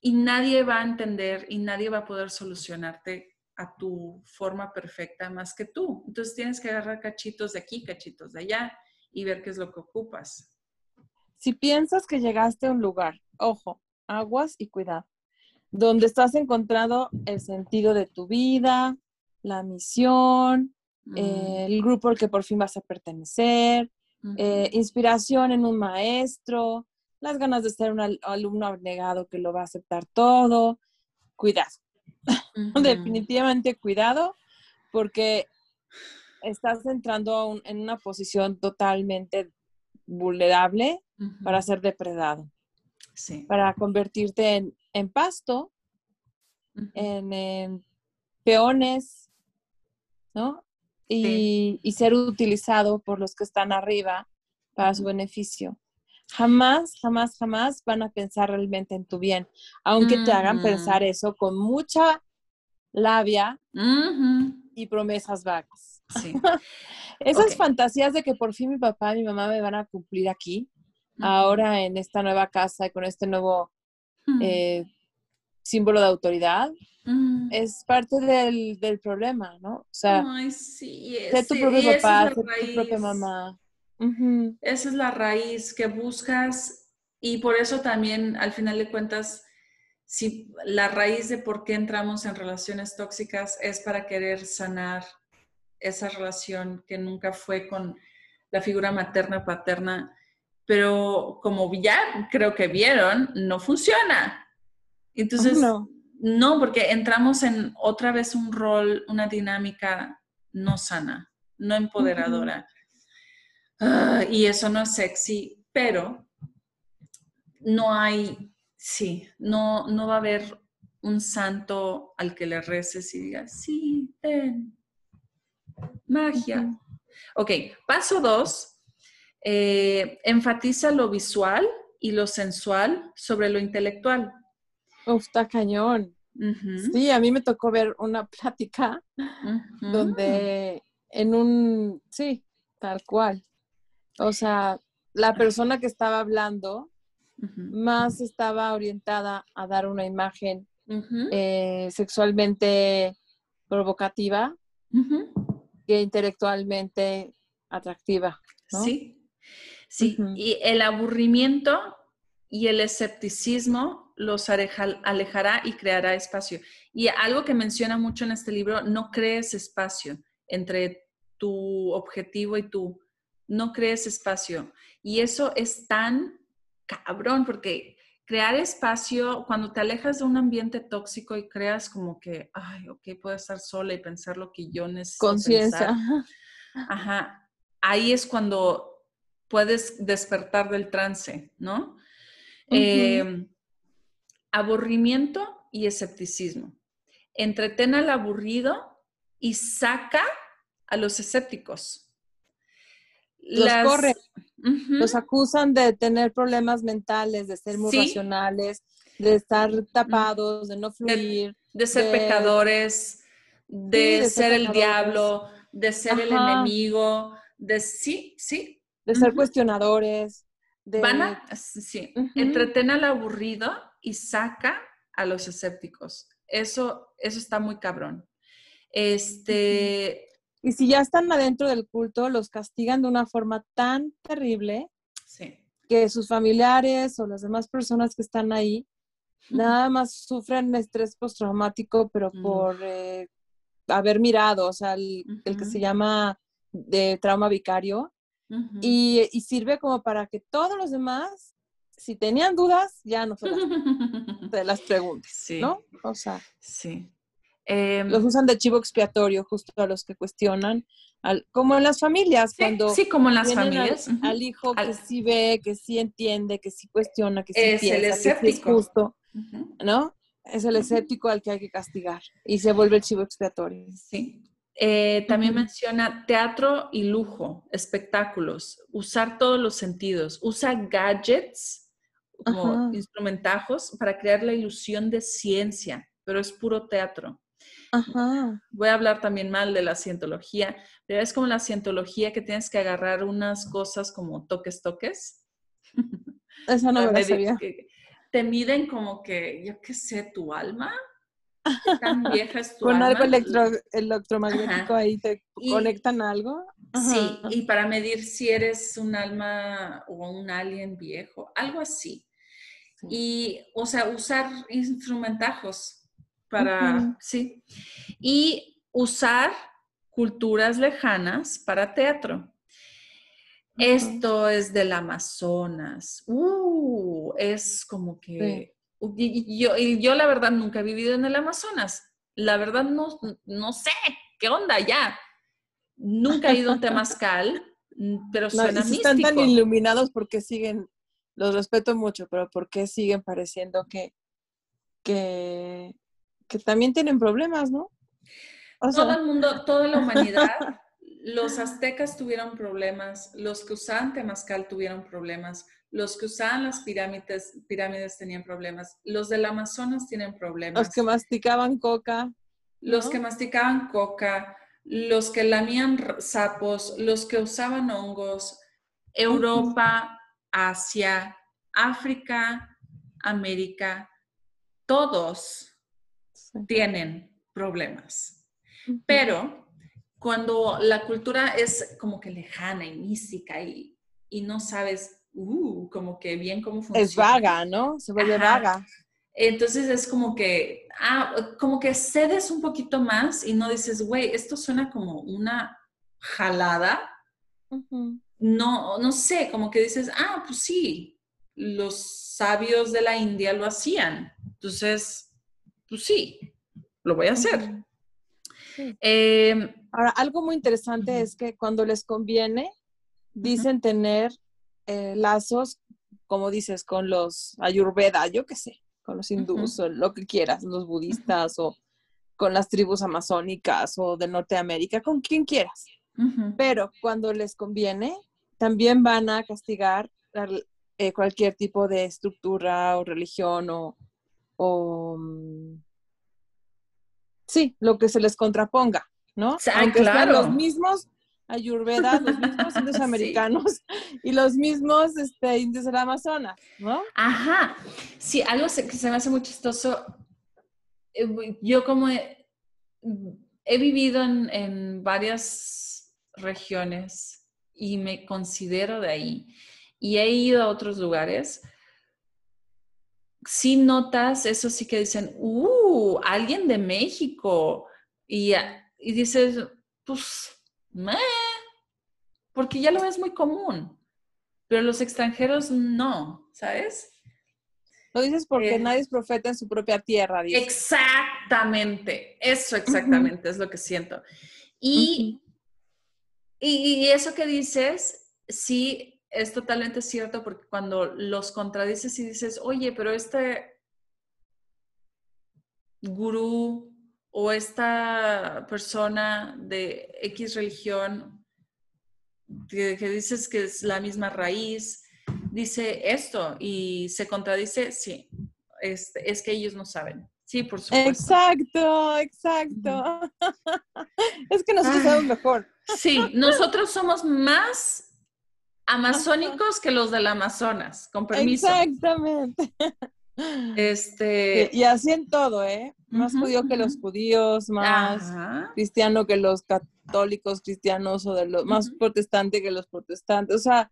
y nadie va a entender y nadie va a poder solucionarte a tu forma perfecta más que tú. Entonces tienes que agarrar cachitos de aquí, cachitos de allá y ver qué es lo que ocupas. Si piensas que llegaste a un lugar, ojo, aguas y cuidado, donde estás encontrando el sentido de tu vida, la misión, eh, el grupo al que por fin vas a pertenecer, eh, inspiración en un maestro, las ganas de ser un alumno abnegado que lo va a aceptar todo, cuidado Definitivamente cuidado porque estás entrando en una posición totalmente vulnerable para ser depredado. Para convertirte en, pasto, en, peones, ¿no? Y, y, ser utilizado por los que están arriba para su beneficio jamás, jamás, jamás van a pensar realmente en tu bien, aunque te hagan pensar eso con mucha labia y promesas vagas. Esas fantasías de que por fin mi papá y mi mamá me van a cumplir aquí, ahora en esta nueva casa y con este nuevo eh, símbolo de autoridad, mm. es parte del, problema, ¿no? O sea, Ay, sí, sé tu propio papá, sé tu propia mamá. Esa es la raíz que buscas y por eso también al final de cuentas, si la raíz de por qué entramos en relaciones tóxicas es para querer sanar esa relación que nunca fue con la figura materna paterna, pero como ya creo que vieron, no funciona. Entonces, no. no, porque entramos en otra vez un rol, una dinámica no sana, no empoderadora. Ah, y eso no es sexy, pero no hay, sí, no, no va a haber un santo al que le reces y digas, sí, ven, magia. Ok, paso dos, eh, enfatiza lo visual y lo sensual sobre lo intelectual. Uf, está cañón. Sí, a mí me tocó ver una plática donde en un, sí, tal cual, o sea, la persona que estaba hablando más estaba orientada a dar una imagen eh, sexualmente provocativa que intelectualmente atractiva. Sí, sí. Y el aburrimiento y el escepticismo los alejará y creará espacio. Y algo que menciona mucho en este libro, no crees espacio entre tu objetivo y tú no crees espacio. Y eso es tan cabrón porque crear espacio, cuando te alejas de un ambiente tóxico y creas como que, ay, ok, puedo estar sola y pensar lo que yo necesito. Conciencia. Ajá. Ahí es cuando puedes despertar del trance, ¿no? Em, aburrimiento y escepticismo. Entretén al aburrido y saca a los escépticos los corren, los acusan de tener problemas mentales, de ser muy racionales, de estar tapados, de no fluir. De, ser pecadores, de, ser, el diablo, de ser el enemigo, de sí, sí. De ser cuestionadores. De... Van a, sí, entreten al aburrido y saca a los escépticos. Eso, eso está muy cabrón. Este, y si ya están adentro del culto, los castigan de una forma tan terrible que sus familiares o las demás personas que están ahí nada más sufren estrés postraumático, pero mm. por eh, haber mirado, o sea, el, que se llama de trauma vicario, y, sirve como para que todos los demás, si tenían dudas, ya no se las, se las preguntes, ¿no? O sea. Sí. Em, los usan de chivo expiatorio justo a los que cuestionan, como en las familias, cuando sí, como en las familias. Al, hijo que sí ve, que sí entiende, que sí cuestiona, que sí es piensa, que sí es justo, ¿no? Es el escéptico al que hay que castigar y se vuelve el chivo expiatorio. Sí. Eh, también menciona teatro y lujo, espectáculos, usar todos los sentidos, usa gadgets como instrumentajos para crear la ilusión de ciencia, pero es puro teatro. Voy a hablar también mal de la cientología, pero es como la cientología que tienes que agarrar unas cosas como toques, toques. Eso no me sabía. Te miden como que, yo qué sé, tu alma. tan vieja es tu Con algo electromagnético ahí te conectan algo. Sí, y para medir si eres un alma o un alien viejo, algo así. Y, o sea, usar instrumentajos para, sí. Y usar culturas lejanas para teatro. Esto es del Amazonas. Uh, es como que... yo, yo la verdad nunca he vivido en el Amazonas. La verdad no, no sé qué onda ya. Nunca he ido a Temazcal, pero suena no, Están tan iluminados porque siguen, los respeto mucho, pero porque siguen pareciendo que, que que también tienen problemas, ¿no? Todo el mundo, toda la humanidad, los aztecas tuvieron problemas, los que usaban temazcal tuvieron problemas, los que usaban las pirámides, pirámides tenían problemas, los del Amazonas tienen problemas. Los que masticaban coca. Los que masticaban coca, los que lamían sapos, los que usaban hongos, Europa, Asia, África, América, todos tienen problemas, pero cuando la cultura es como que lejana y mística y, y no sabes, uh, como que bien cómo funciona. Es vaga, ¿no? Se vuelve vaga. Entonces es como que, ah, como que cedes un poquito más y no dices, güey, esto suena como una jalada. No, no sé, como que dices, ah, pues sí, los sabios de la India lo hacían. Entonces, pues sí, lo voy a hacer. Em, Ahora, algo muy interesante es que cuando les conviene, dicen tener eh, lazos, como dices, con los ayurveda, yo qué sé, con los hindús o lo que quieras, los budistas o con las tribus amazónicas o de Norteamérica, con quien quieras. Pero cuando les conviene, también van a castigar eh, cualquier tipo de estructura o religión o, mm, sí, lo que se les contraponga, ¿no? Aunque claro. los mismos ayurveda, los mismos indios americanos y los mismos este, indios del Amazonas, ¿no? Ajá. Sí, algo que se me hace muy chistoso. Eh, yo como he, vivido en, en, varias regiones y me considero de ahí y he ido a otros lugares, si notas eso sí que dicen, uh, alguien de México. Y, y dices, pues porque ya lo ves muy común, pero los extranjeros no, ¿sabes? Lo dices porque eh, nadie es profeta en su propia tierra. Exactamente, eso exactamente es lo que siento. Y, y, eso que dices, sí, es totalmente cierto porque cuando los contradices y dices, oye, pero este gurú o esta persona de X religión que, dices que es la misma raíz, dice esto y se contradice, sí, es, es que ellos no saben. Sí, por supuesto. Exacto, exacto. es que nosotros sabemos mejor. Sí, nosotros somos más amazónicos que los del Amazonas, con permiso. Exactamente. Este... Y, así en todo, ¿eh? Más judío que los judíos, más cristiano que los católicos cristianos o de los, más protestante que los protestantes. O sea,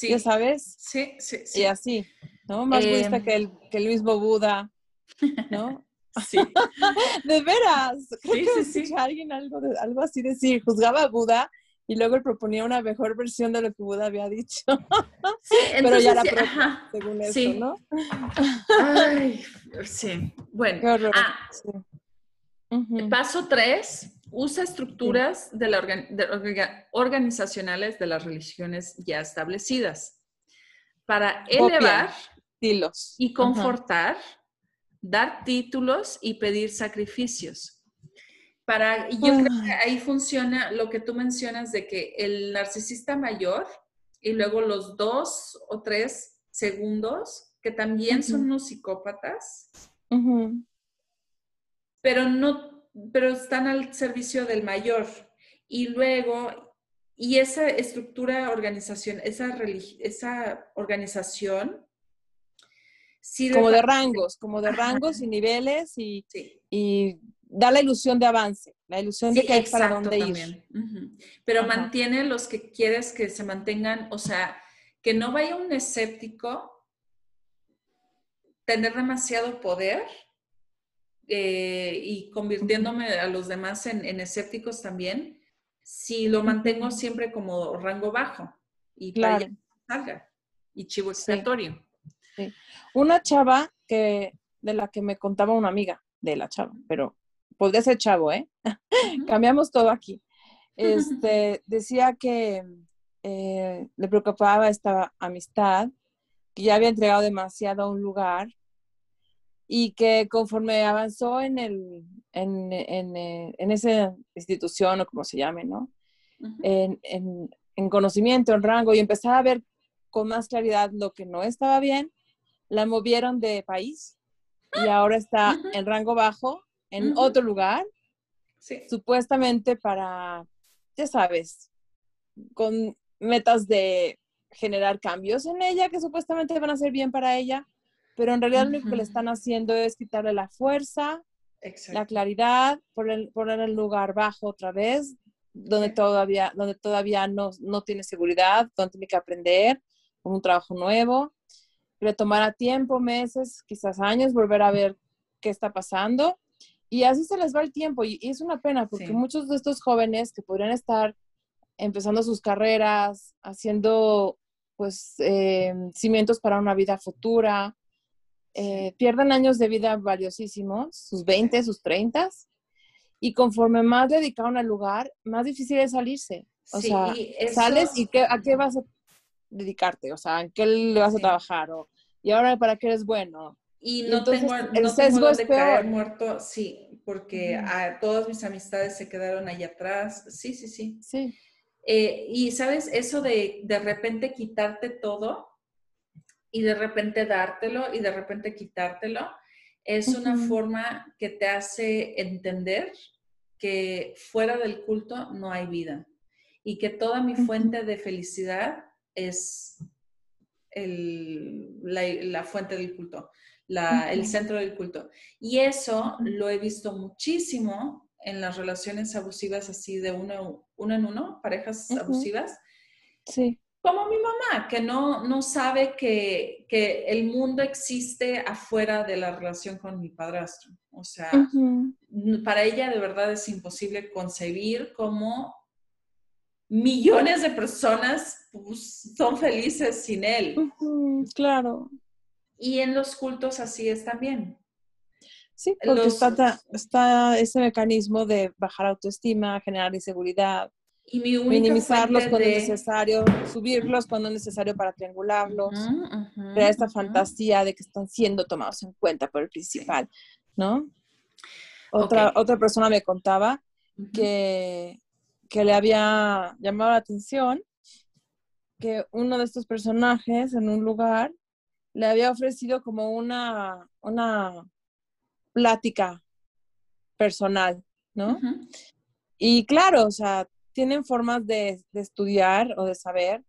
ya sabes. Sí, sí, sí. Y así, ¿no? Más budista que el, que el mismo Buda, ¿no? Sí. de veras. Creo sí, sí, sí. alguien algo, de, algo así decir, juzgaba a Buda y luego él proponía una mejor versión de lo que Buda había dicho. Sí, Pero ya la propia, según eso, ¿no? Ay, sí. Bueno. Ah, Paso tres, usa estructuras de la organizacionales de las religiones ya establecidas para elevar y confortar, dar títulos y pedir sacrificios para, yo creo que ah. ahí funciona lo que tú mencionas de que el narcisista mayor y luego los dos o tres segundos, que también son unos psicópatas, pero no, pero están al servicio del mayor. Y luego, y esa estructura organización, esa, esa organización, como de rangos, como de rangos y niveles y, y da la ilusión de avance, la ilusión de que hay para dónde ir. Pero mantiene los que quieres que se mantengan, o sea, que no vaya un escéptico tener demasiado poder eh, y convirtiéndome a los demás en, escépticos también, si lo mantengo siempre como rango bajo y para salga y chivo expiatorio. Una chava que de la que me contaba una amiga de la chava, pero podría ser chavo, ¿eh? Cambiamos todo aquí. Este, decía que eh, le preocupaba esta amistad, que ya había entregado demasiado a un lugar y que conforme avanzó en, el, en, en, eh, en esa institución o como se llame, ¿no? en, en, conocimiento, en rango y empezaba a ver con más claridad lo que no estaba bien, la movieron de país y ahora está en rango bajo en otro lugar, supuestamente para, ya sabes, con metas de generar cambios en ella que supuestamente van a ser bien para ella, pero en realidad lo único que le están haciendo es quitarle la fuerza, la claridad, poner, poner el lugar bajo otra vez, donde todavía, donde todavía no, no tiene seguridad, donde tiene que aprender, con un trabajo nuevo. Le tomará tiempo, meses, quizás años, volver a ver qué está pasando. Y así se les va el tiempo. Y, es una pena porque muchos de estos jóvenes que podrían estar empezando sus carreras, haciendo pues eh, cimientos para una vida futura, eh, pierden años de vida valiosísimos, sus 20, sus 30, y conforme más dedicaron al lugar, más difícil es salirse. O sea, sales y qué, a qué vas a dedicarte, o sea, en qué le vas a trabajar, o, y ahora para qué eres bueno. Y no tengo, el sesgo es peor. muerto, sí, porque a, todas mis amistades se quedaron allá atrás. Sí, sí, sí. Sí. Eh, y sabes, eso de de repente quitarte todo y de repente dártelo y de repente quitártelo, es una forma que te hace entender que fuera del culto no hay vida y que toda mi fuente de felicidad es la, fuente del culto, el centro del culto. Y eso lo he visto muchísimo en las relaciones abusivas así de uno, uno en uno, parejas abusivas. Sí. Como mi mamá, que no, no sabe que, que, el mundo existe afuera de la relación con mi padrastro. O sea, para ella de verdad es imposible concebir cómo millones de personas pues, son felices sin él. claro. Y en los cultos así es también. Sí, porque está, está, ese mecanismo de bajar autoestima, generar inseguridad, y minimizarlos cuando es necesario, subirlos cuando es necesario para triangularlos, crear esta fantasía de que están siendo tomados en cuenta por el principal, ¿no? Otra, otra persona me contaba que, que le había llamado la atención que uno de estos personajes en un lugar le había ofrecido como una, una plática personal, ¿no? Y claro, o sea, tienen formas de, estudiar o de saber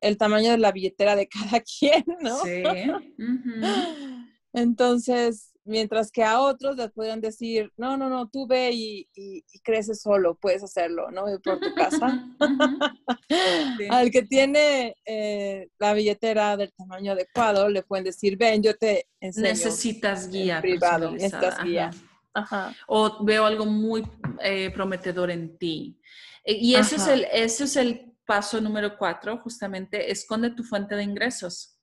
el tamaño de la billetera de cada quien, ¿no? Sí. Entonces, mientras que a otros les podrían decir, no, no, no, tú ve y, y, creces solo, puedes hacerlo, ¿no? Por tu casa. Al que tiene eh, la billetera del tamaño adecuado, le pueden decir, ven, yo te enseño. Necesitas guía. Privado, necesitas guía. O veo algo muy eh, prometedor en ti. E, y ese es, el, ese es el paso número cuatro, justamente, esconde tu fuente de ingresos.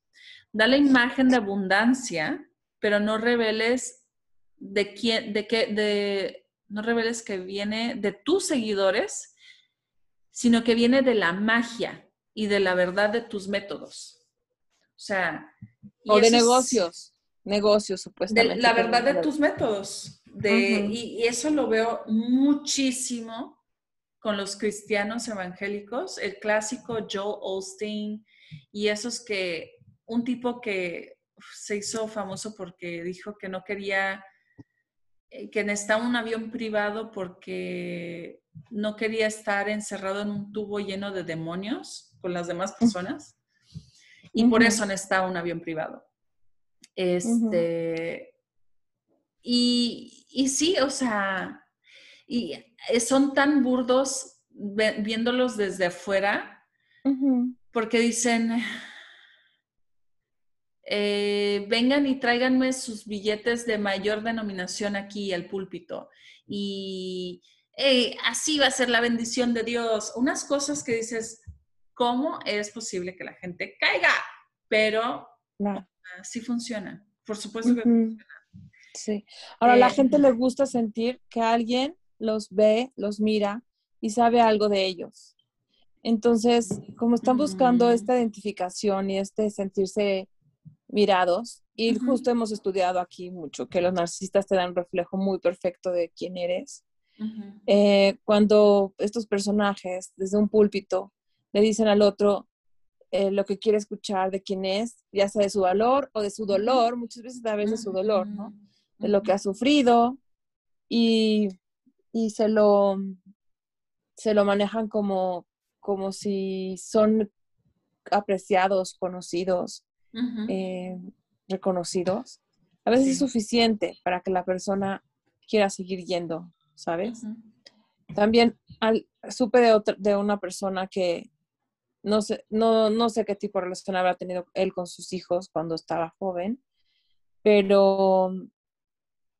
Da la imagen de abundancia, pero no reveles de quién, de qué, de, no reveles que viene de tus seguidores, sino que viene de la magia y de la verdad de tus métodos. O sea... O de negocios, negocios supuestamente. la verdad de tus métodos. De, y, eso lo veo muchísimo con los cristianos evangélicos, el clásico Joe Osteen y esos que, un tipo que se hizo famoso porque dijo que no quería, eh, que necesitaba un avión privado porque no quería estar encerrado en un tubo lleno de demonios con las demás personas y por eso necesitaba un avión privado. Este, y, y sí, o sea, y eh, son tan burdos viéndolos desde afuera, porque dicen, eh, vengan y tráiganme sus billetes de mayor denominación aquí al púlpito. Y así va a ser la bendición de Dios. Unas cosas que dices, ¿cómo es posible que la gente caiga? Pero así funciona. Por supuesto que funciona. Sí. Ahora, a la eh, gente le gusta sentir que alguien los ve, los mira y sabe algo de ellos. Entonces, como están buscando esta identificación y este sentirse mirados, y justo hemos estudiado aquí mucho que los narcisistas te dan un reflejo muy perfecto de quién eres. Eh, cuando estos personajes desde un púlpito le dicen al otro eh, lo que quiere escuchar de quién es, ya sea de su valor o de su dolor, muchas veces a veces su dolor, ¿no? De lo que ha sufrido y y se lo, se lo manejan como, como si son apreciados, conocidos. Eh, reconocidos, a veces es suficiente para que la persona quiera seguir yendo, ¿sabes? También al, supe de, otra, de una persona que no sé, no, no sé qué tipo de relación habrá tenido él con sus hijos cuando estaba joven, pero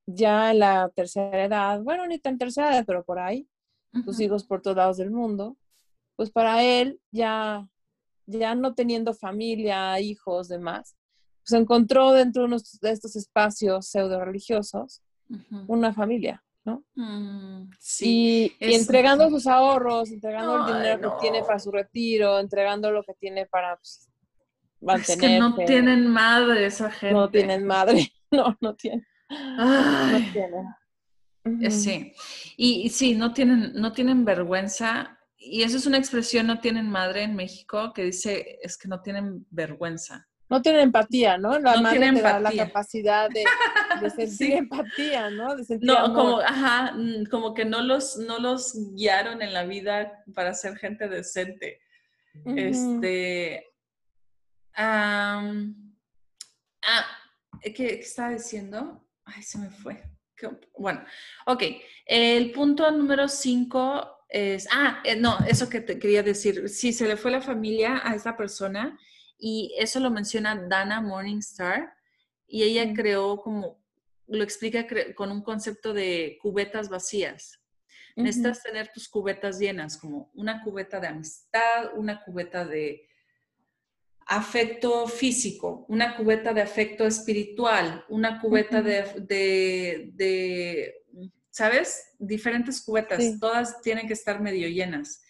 ya en la tercera edad, bueno, ni tan tercera edad, pero por ahí, sus hijos por todos lados del mundo, pues para él ya, ya no teniendo familia, hijos, demás, pues encontró dentro de, de estos espacios pseudo religiosos una familia, ¿no? Mm, sí. Y, entregando sus ahorros, entregando el dinero que tiene para su retiro, entregando lo que tiene para pues, mantener. Es que no tienen madre esa gente. No tienen madre, no, no tienen. No tienen. Eh, sí, y, sí, no tienen, no tienen vergüenza. Y eso es una expresión, no tienen madre en México, que dice, es que no tienen vergüenza. No tienen empatía, ¿no? La no madre te da la capacidad de, sentir empatía, ¿no? De sentir no, como, ajá, mm, como que no los, no los guiaron en la vida para ser gente decente. Este. ah, ¿qué, estaba diciendo? Ay, se me fue. Bueno, ok. El punto número cinco es, ah, eh, no, eso que te quería decir. Si se le fue la familia a esa persona y eso lo menciona Dana Morningstar y ella creó como, lo explica con un concepto de cubetas vacías. Necesitas tener tus cubetas llenas, como una cubeta de amistad, una cubeta de afecto físico, una cubeta de afecto espiritual, una cubeta de, de, ¿sabes? Diferentes cubetas, todas tienen que estar medio llenas.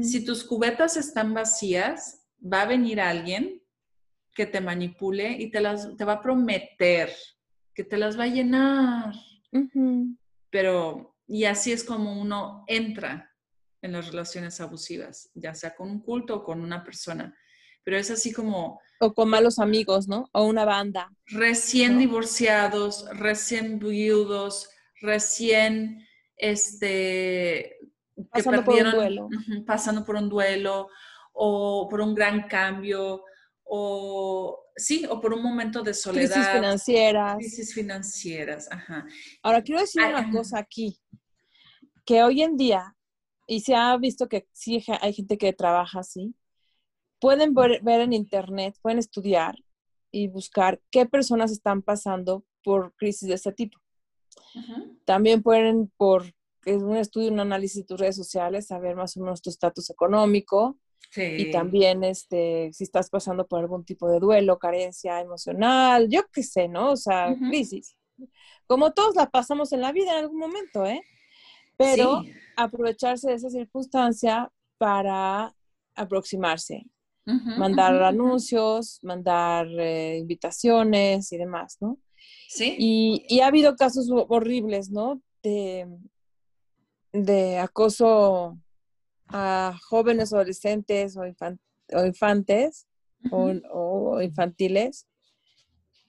Si tus cubetas están vacías, va a venir alguien que te manipule y te, las, te va a prometer que te las va a llenar. Pero, y así es como uno entra en las relaciones abusivas, ya sea con un culto o con una persona. Pero es así como... O con malos amigos, ¿no? O una banda. Recién divorciados, recién viudos, recién, este... Pasando por un duelo. pasando por un duelo o por un gran cambio o sí, o por un momento de soledad. Crisis financieras. Crisis financieras, ajá. Ahora quiero decir una cosa aquí, que hoy en día, y se ha visto que sí hay gente que trabaja así, pueden ver, en internet, pueden estudiar y buscar qué personas están pasando por crisis de este tipo. También pueden, por un estudio, un análisis de tus redes sociales, saber más o menos tu estatus económico, y también este, si estás pasando por algún tipo de duelo, carencia emocional, yo qué sé, ¿no? O sea, crisis. Como todos la pasamos en la vida en algún momento, ¿eh? Pero aprovecharse de esa circunstancia para aproximarse, mandar anuncios, mandar eh, invitaciones y demás, ¿no? Sí. Y, y, ha habido casos horribles, ¿no? De, de acoso a jóvenes adolescentes o, infantes o, infantiles,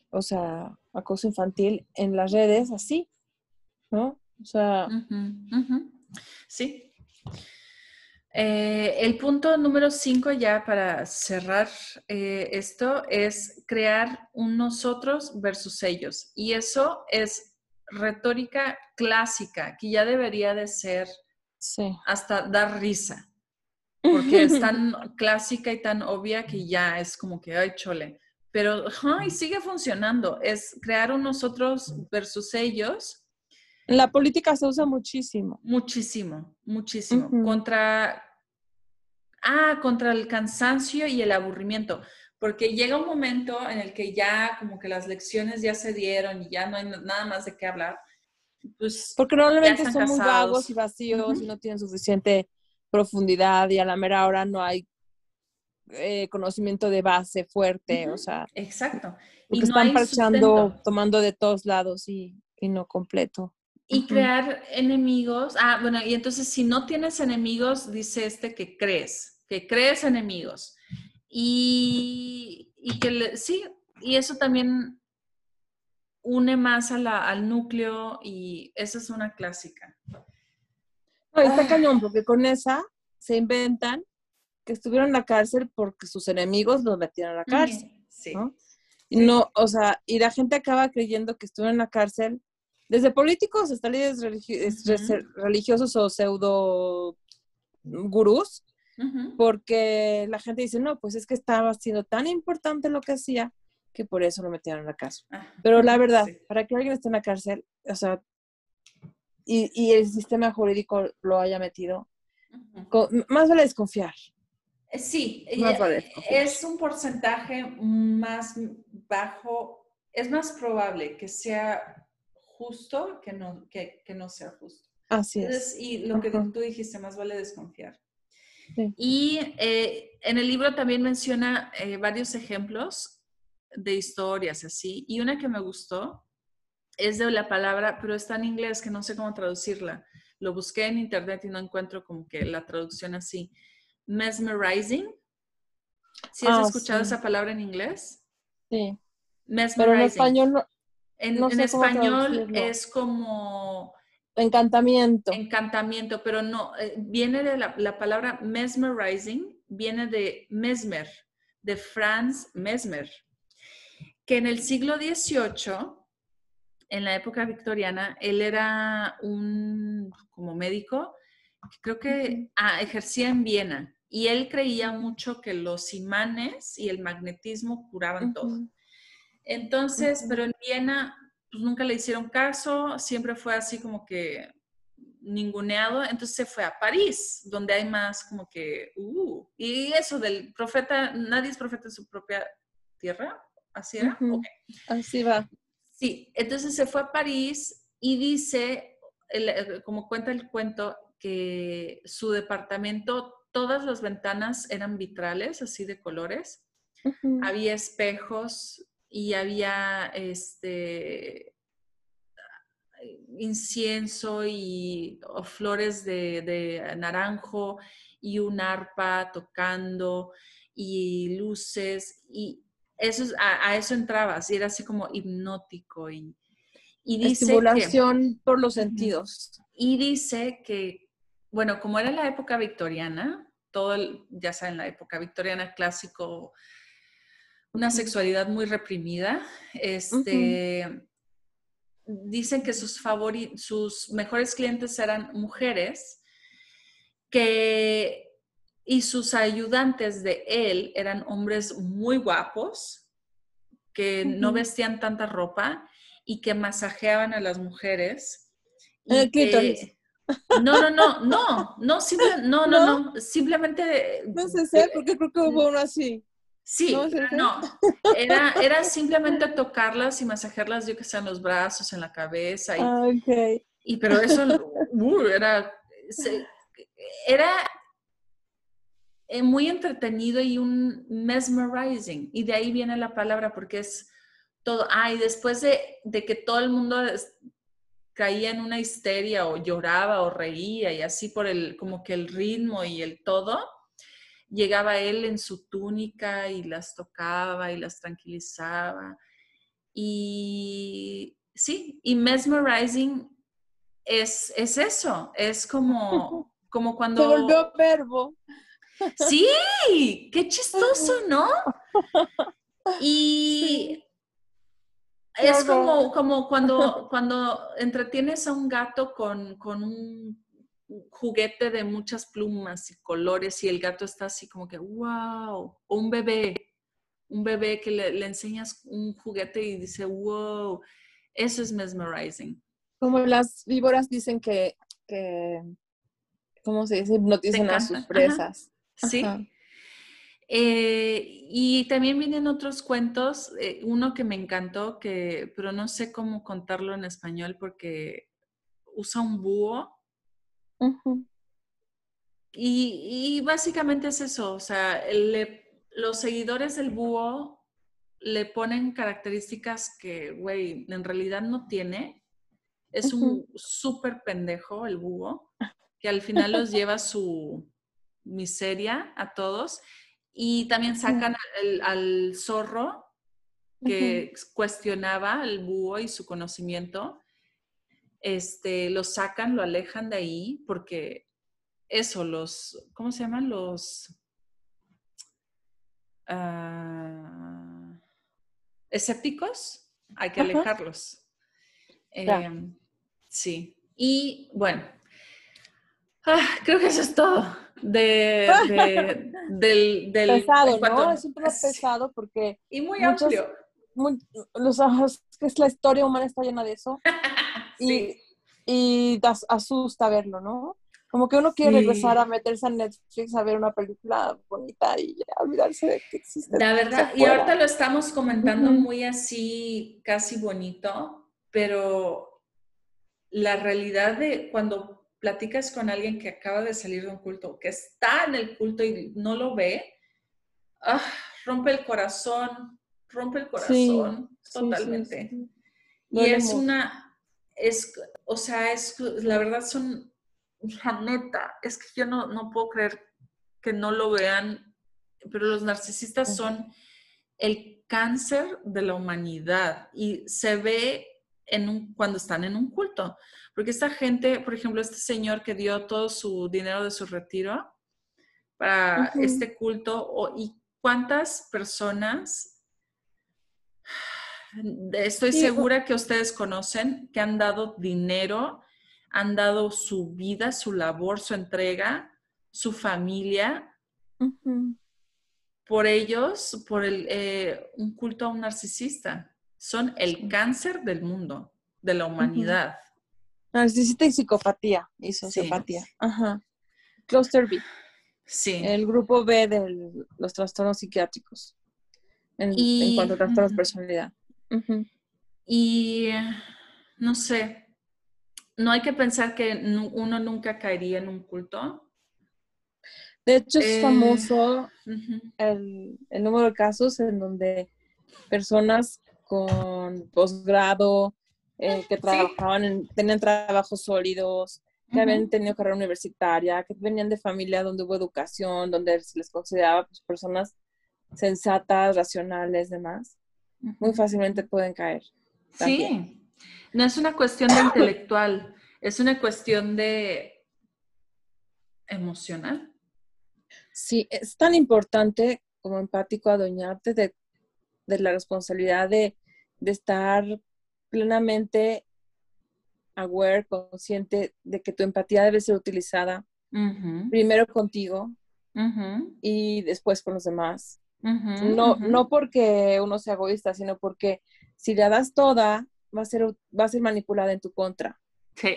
o sea, acoso infantil en las redes, así, ¿no? O sea... Sí. Eh, el punto número cinco ya para cerrar eh, esto es crear un nosotros versus ellos. Y eso es retórica clásica que ya debería de ser hasta dar risa, porque es tan clásica y tan obvia que ya es como que, ay, chole. Pero, ay, sigue funcionando. Es crear un nosotros versus ellos. La política se usa muchísimo. Muchísimo, muchísimo. Contra, ah, contra el cansancio y el aburrimiento. Porque llega un momento en el que ya como que las lecciones ya se dieron y ya no hay nada más de qué hablar pues, Porque normalmente son muy vagos y vacíos y no tienen suficiente profundidad y a la mera hora no hay eh, conocimiento de base fuerte, o sea. Exacto. y están parchando, tomando de todos lados y, no completo. Y crear enemigos. Ah, bueno, y entonces si no tienes enemigos, dice este que crees, que crees enemigos. Y, y que sí, y eso también une más al núcleo y esa es una clásica. No, está cañón, porque con esa se inventan que estuvieron en la cárcel porque sus enemigos los metieron a la cárcel. Sí. No, o sea, y la gente acaba creyendo que estuvo en la cárcel, desde políticos hasta líderes religiosos o pseudo gurús, porque la gente dice, no, pues es que estaba siendo tan importante lo que hacía que por eso lo metieron en la cárcel. Pero la verdad, para que alguien esté en la cárcel, o sea, y, el sistema jurídico lo haya metido, más vale desconfiar. Eh, sí, eh, es un porcentaje más bajo, es más probable que sea justo que no, que, no sea justo. Así es. Y lo que tú dijiste, más vale desconfiar. Y eh, en el libro también menciona varios ejemplos de historias así, y una que me gustó es de la palabra, pero está en inglés, que no sé cómo traducirla. Lo busqué en internet y no encuentro como que la traducción así mesmerizing. ¿Sí has ah, escuchado esa palabra en inglés? Sí. Mesmerizing. Pero en español no. En, español es como... Encantamiento. Encantamiento, pero no, eh, viene de la, la, palabra mesmerizing, viene de Mesmer, de Franz Mesmer, que en el siglo XVIII, en la época victoriana, él era un como médico creo que ah, ejercía en Viena y él creía mucho que los imanes y el magnetismo curaban todo. Entonces, pero en Viena pues nunca le hicieron caso, siempre fue así como que ninguneado, entonces se fue a París, donde hay más como que, uh, y eso del profeta, nadie es profeta en su propia tierra, ¿así era? Así va. Sí, entonces se fue a París y dice, como cuenta el cuento, que su departamento, todas las ventanas eran vitrales, así de colores. Había espejos y había este incienso y flores de, naranjo y un arpa tocando y luces y eso, a, eso entrabas y era así como hipnótico y, y dice estimulación por los sentidos. Y dice que bueno, como era la época victoriana, todo, el, ya saben, la época victoriana clásico, una sexualidad muy reprimida, este, dicen que sus, sus mejores clientes eran mujeres que, y sus ayudantes de él eran hombres muy guapos, que no vestían tanta ropa y que masajeaban a las mujeres. El clítoris. No, no, no, no, no, no, no, no, simplemente. No sé, sé, porque creo que hubo uno así. Sí, no, era, era simplemente tocarlas y masajearlas, yo que sé, en los brazos, en la cabeza. Y, ah, okay. y pero eso uh, era, era eh, muy entretenido y un mesmerizing. Y de ahí viene la palabra porque es todo. Ah, y después de, de que todo el mundo caía en una histeria o lloraba o reía y así por el, como que el ritmo y el todo, llegaba él en su túnica y las tocaba y las tranquilizaba. Y sí, y mesmerizing es, es eso, es como, como cuando... Se volvió verbo. Sí, qué chistoso, ¿no? Y es como, como cuando, cuando entretienes a un gato con, un juguete de muchas plumas y colores y el gato está así como que, wow, o un bebé, un bebé que le, enseñas un juguete y dice, wow, eso es mesmerizing. Como las víboras dicen que, que ¿cómo se dice? Hipnotizan a sus presas. Sí. Eh, y también vienen otros cuentos, eh, uno que me encantó, que, pero no sé cómo contarlo en español porque usa un búho. Y, básicamente es eso, o sea, los seguidores del búho le ponen características que, güey, en realidad no tiene. Es un súper pendejo el búho, que al final los lleva su miseria a todos. Y también sacan al, zorro que cuestionaba al búho y su conocimiento. Este, lo sacan, lo alejan de ahí porque eso, los, ¿cómo se llaman? Los... Ah, escépticos, hay que alejarlos. Em, sí. Y bueno, ah, creo que eso es todo. De, del, pesado, ¿no? Es un tema pesado porque... Y muy amplio. los ojos, que es la historia humana está llena de eso. sí. Y, y asusta verlo, ¿no? Como que uno quiere regresar a meterse a Netflix a ver una película bonita y ya olvidarse de que existe. La verdad, y ahorita lo estamos comentando muy así, casi bonito, pero la realidad de cuando platicas con alguien que acaba de salir de un culto, que está en el culto y no lo ve, ah, rompe el corazón, rompe el corazón totalmente. y es una, es, o sea, es, la verdad son la neta, es que yo no, no puedo creer que no lo vean, pero los narcisistas son el cáncer de la humanidad y se ve en un, cuando están en un culto. Porque esta gente, por ejemplo, este señor que dio todo su dinero de su retiro para este culto, ¿y cuántas personas? Estoy segura que ustedes conocen que han dado dinero han dado su vida, su labor, su entrega, su familia, por ellos, por el, eh, un culto a un narcisista. Son el cáncer del mundo, de la humanidad. Narcisista y psicopatía y sociopatía. Ajá. Cluster B. Sí. El grupo B de los trastornos psiquiátricos. En, cuanto a trastornos de personalidad. Y no sé, no hay que pensar que uno nunca caería en un culto. De hecho, es eh, famoso el, número de casos en donde personas con posgrado, eh, que trabajaban, tenían trabajos sólidos, que habían tenido carrera universitaria, que venían de familia donde hubo educación, donde se les consideraba pues, personas sensatas, racionales, demás, muy fácilmente pueden caer. Sí, no es una cuestión de intelectual, es una cuestión de emocional. Sí, es tan importante como empático adueñarte de, la responsabilidad de, estar plenamente aware, consciente de que tu empatía debe ser utilizada primero contigo y después con los demás. No, no porque uno sea egoísta, sino porque si la das toda, va a ser, va a ser manipulada en tu contra. Sí,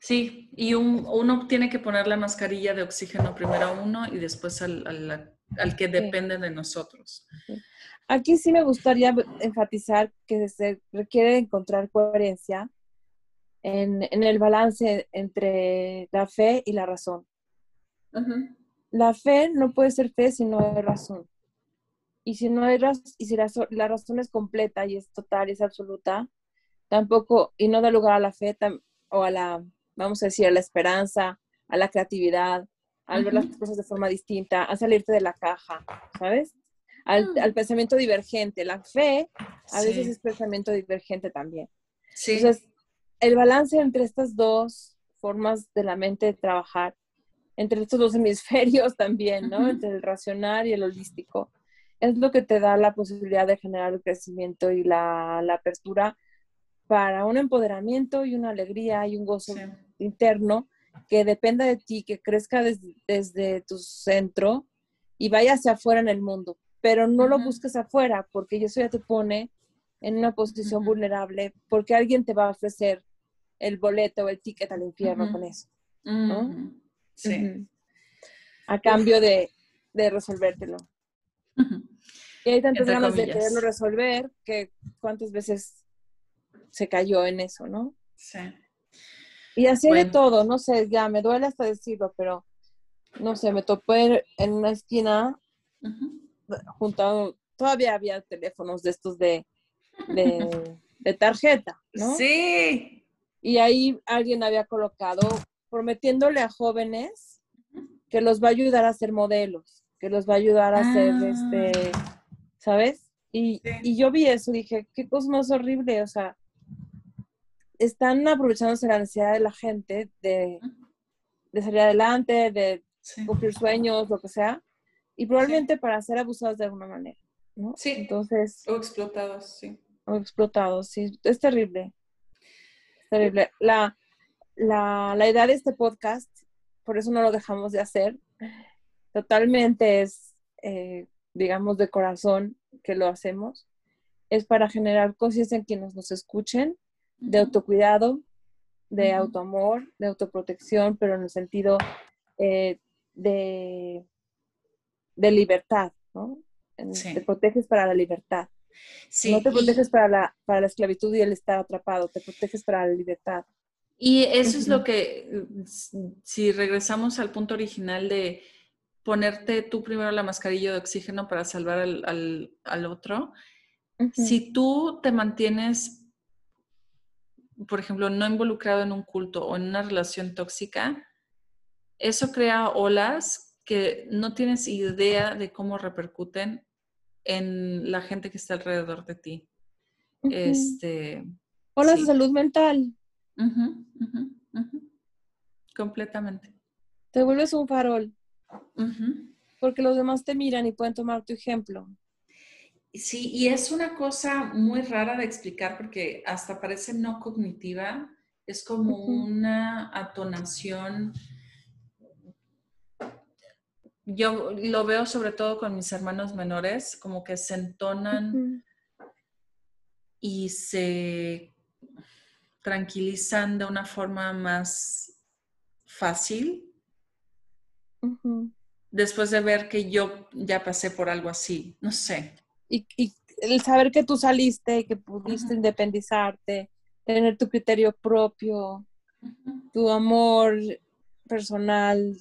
sí, y uno tiene que poner la mascarilla de oxígeno primero a uno y después al, que depende de nosotros. Aquí sí me gustaría enfatizar que se requiere encontrar coherencia en, el balance entre la fe y la razón. La fe no puede ser fe si no hay razón. Y si no hay y si la, la, razón es completa y es total y es absoluta, tampoco, y no da lugar a la fe o a la, vamos a decir, a la esperanza, a la creatividad, al ver las cosas de forma distinta, a salirte de la caja, ¿sabes? Al, mm. pensamiento divergente. La fe a veces es pensamiento divergente también. Sí. Entonces, el balance entre estas dos formas de la mente de trabajar, entre estos dos hemisferios también, ¿no? Entre el racional y el holístico, es lo que te da la posibilidad de generar el crecimiento y la, apertura para un empoderamiento y una alegría y un gozo interno que dependa de ti, que crezca desde, tu centro y vaya hacia afuera en el mundo. Pero no lo busques afuera porque eso ya te pone en una posición vulnerable porque alguien te va a ofrecer el boleto o el ticket al infierno con eso. Sí. A cambio de, de resolvértelo. Y hay tantas ganas de quererlo resolver que cuántas veces se cayó en eso, ¿no? Sí. Y así de todo, no sé, ya me duele hasta decirlo, pero no sé, me topé en una esquina junto todavía había teléfonos de estos de, de, tarjeta, ¿no? Sí. Y ahí alguien había colocado prometiéndole a jóvenes que los va a ayudar a ser modelos, que los va a ayudar a ser este ah. ¿Sabes? Y, yo vi eso, dije, qué cosa más horrible, o sea, están aprovechándose la necesidad de la gente de, salir adelante, de cumplir sueños, lo que sea, y probablemente para ser abusados de alguna manera. ¿no? Sí. Entonces... O explotados, sí. O explotados, sí. Es terrible. Es terrible. La, la, la idea de este podcast, por eso no lo dejamos de hacer, totalmente es, eh, digamos, de corazón que lo hacemos, es para generar conciencia en quienes nos escuchen, de autocuidado, de autoamor, de autoprotección, pero en el sentido eh, de, de libertad, ¿no? Te proteges para la libertad. no te proteges para, la, para la esclavitud y el estar atrapado, te proteges para la libertad. Y eso es lo que, si regresamos al punto original de ponerte tú primero la mascarilla de oxígeno para salvar al, otro, si tú te mantienes, por ejemplo, no involucrado en un culto o en una relación tóxica, eso crea olas que no tienes idea de cómo repercuten en la gente que está alrededor de ti. Este, olas de salud mental. Completamente. Te vuelves un farol. Porque los demás te miran y pueden tomar tu ejemplo. Sí, y es una cosa muy rara de explicar porque hasta parece no cognitiva. Es como una atonación. Yo lo veo sobre todo con mis hermanos menores, como que se entonan y se tranquilizan de una forma más fácil después de ver que yo ya pasé por algo así, no sé. Y, el saber que tú saliste, que pudiste independizarte, tener tu criterio propio, tu amor personal,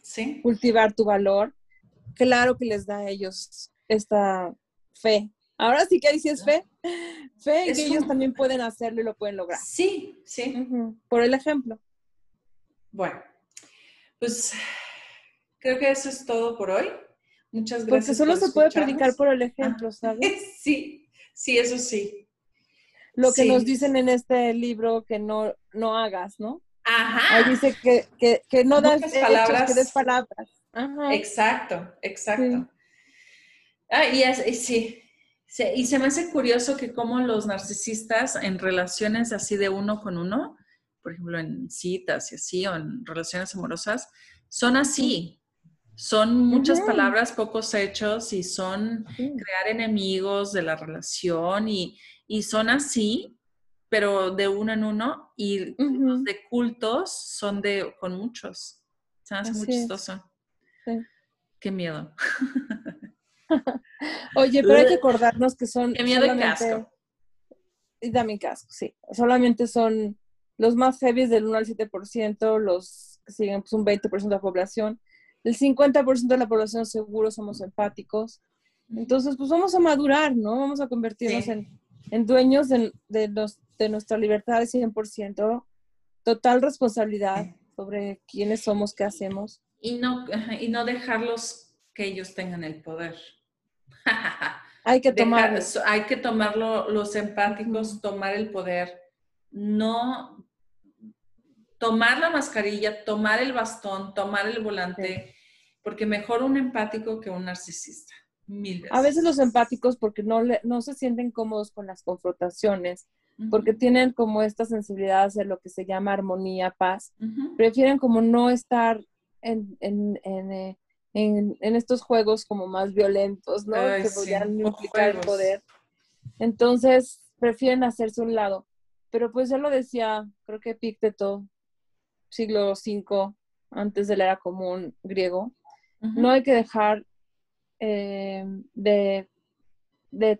¿Sí? cultivar tu valor, claro que les da a ellos esta fe. Ahora sí que ahí sí es fe, fe en que ellos también pueden hacerlo y lo pueden lograr. Sí, sí. Por el ejemplo. Bueno, pues creo que eso es todo por hoy. Muchas gracias. Porque solo se puede predicar por el ejemplo, ¿sabes? Sí, sí, eso sí. Lo que nos dicen en este libro que no, no hagas, ¿no? Ajá. Ahí dice que, que, que no das palabras. que des palabras. Ajá. Exacto, exacto. Ah, y, sí, sí, y se me hace curioso que como los narcisistas en relaciones así de uno con uno, por ejemplo en citas y así, o en relaciones amorosas, son así. Son muchas palabras, pocos hechos y son crear enemigos de la relación y, son así, pero de uno en uno y los de cultos son de con muchos. Se hace muy chistoso. Qué miedo. Oye, pero hay que acordarnos que son. Qué miedo solamente... casco. Y también casco, sí. Solamente son los más heavy del 1 al 7%, los que siguen pues, un 20% de la población el 50% de la población seguro somos empáticos. Entonces, pues vamos a madurar, ¿no? Vamos a convertirnos en, dueños de, de, nuestra libertad al 100%, total responsabilidad sobre quiénes somos, qué hacemos. Y no, y no dejarlos que ellos tengan el poder. hay que tomar hay que tomarlo, los empáticos, tomar el poder, no tomar la mascarilla, tomar el bastón, tomar el volante, porque mejor un empático que un narcisista. Mil A veces los empáticos porque no, no se sienten cómodos con las confrontaciones, porque tienen como esta sensibilidad hacia lo que se llama armonía, paz, prefieren como no estar en, en, en, eh, en, estos juegos como más violentos, ¿no? que podrían implicar el poder. Entonces, prefieren hacerse un lado. Pero pues ya lo decía, creo que Pícteto, siglo V, antes de la era común griego, no hay que dejar eh, de,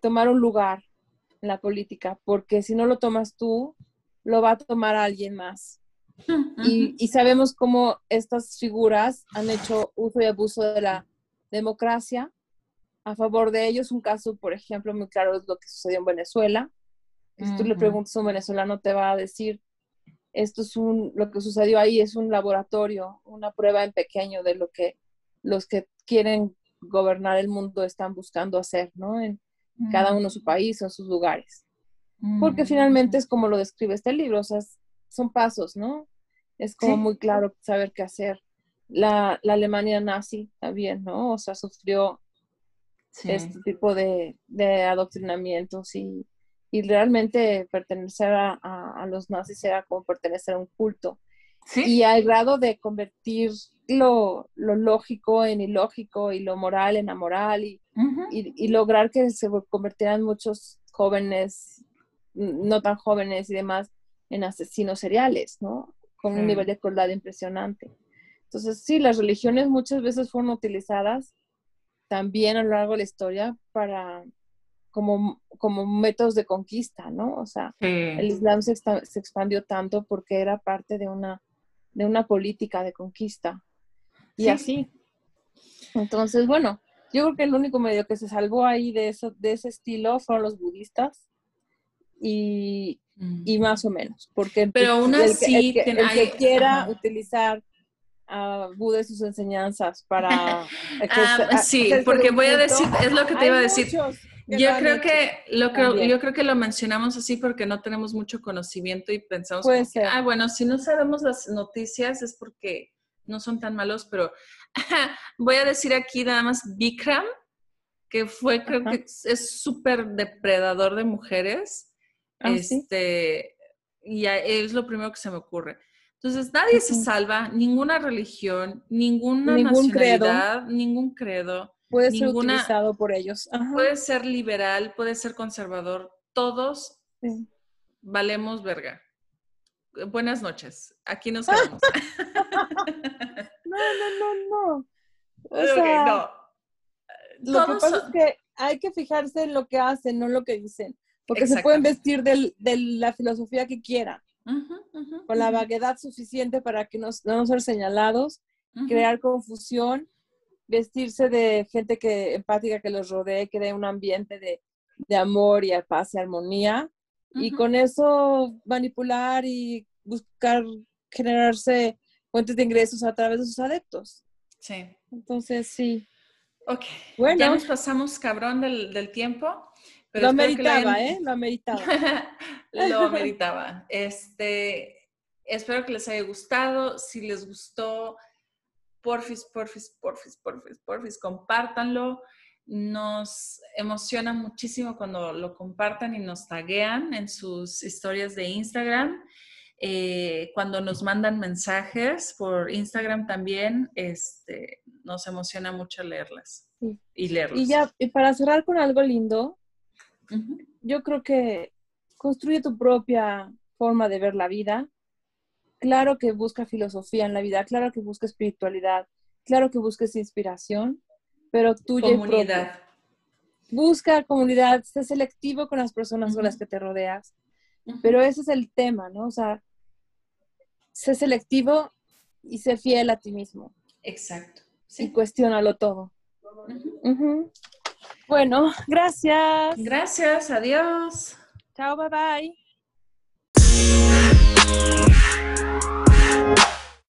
tomar un lugar en la política, porque si no lo tomas tú, lo va a tomar alguien más. y, y, sabemos cómo estas figuras han hecho uso y abuso de la democracia a favor de ellos. Un caso, por ejemplo, muy claro es lo que sucedió en Venezuela. Si tú le preguntas a un venezolano, te va a decir esto es un, lo que sucedió ahí es un laboratorio, una prueba en pequeño de lo que los que quieren gobernar el mundo están buscando hacer, ¿no? En cada uno su país o en sus lugares. Porque finalmente es como lo describe este libro, o sea, son pasos, ¿no? Es como muy claro saber qué hacer. La, la, Alemania nazi también, ¿no? O sea, sufrió este tipo de, de adoctrinamientos y, y, realmente pertenecer a, a, los nazis era como pertenecer a un culto. Y al grado de convertir lo, lo, lógico en ilógico y lo moral en amoral y, y, y, lograr que se convirtieran muchos jóvenes, no tan jóvenes y demás, en asesinos seriales, ¿no? Con un nivel de crueldad impresionante. Entonces, sí, las religiones muchas veces fueron utilizadas también a lo largo de la historia para como, como métodos de conquista, ¿no? O sea, el Islam se, se, expandió tanto porque era parte de una, de una política de conquista. Y así. Entonces, bueno, yo creo que el único medio que se salvó ahí de, eso, de ese estilo fueron los budistas. Y, y mm. más o menos, porque pero aún así el que, quiera utilizar a Buda y sus enseñanzas para... Ah, sí, porque voy a decir, es lo que te iba a decir. Yo creo que lo que yo creo que lo mencionamos así porque no tenemos mucho conocimiento y pensamos que, ah, bueno, si no sabemos las noticias es porque no son tan malos, pero voy a decir aquí nada más Bikram, que fue, creo que es súper depredador de mujeres. Ah, este, y es lo primero que se me ocurre. Entonces, nadie se salva, ninguna religión, ninguna nacionalidad, ningún credo. Puede ser utilizado por ellos. Puede ser liberal, puede ser conservador. Todos valemos verga. Buenas noches. Aquí nos vemos. no, no, no, no. O sea, no. Lo que pasa es que hay que fijarse en lo que hacen, no en lo que dicen. Porque se pueden vestir de la filosofía que quieran con la vaguedad suficiente para que no, no ser señalados, crear confusión, vestirse de gente que empática que los rodee, que dé un ambiente de, de amor y paz y armonía, y con eso manipular y buscar generarse fuentes de ingresos a través de sus adeptos. Sí. Entonces, sí. Ok. Bueno. Ya nos pasamos cabrón del, del tiempo lo ameritaba, ¿eh? Lo ameritaba. lo ameritaba. Este, espero que les haya gustado. Si les gustó, porfis, porfis, porfis, porfis, porfis, compártanlo. Nos emociona muchísimo cuando lo compartan y nos taguean en sus historias de Instagram. Eh, cuando nos mandan mensajes por Instagram también, este, nos emociona mucho leerlas y leerlos. Y ya, y para cerrar con algo lindo, yo creo que construye tu propia forma de ver la vida. Claro que busca filosofía en la vida, claro que busca espiritualidad, claro que busques inspiración, pero tuya comunidad. Busca comunidad, sé selectivo con las personas con las que te rodeas. Pero ese es el tema, ¿no? O sea, sé selectivo y sé fiel a ti mismo. Exacto. Y cuestiónalo todo. Bueno, gracias. Gracias, adiós. Chao, bye bye.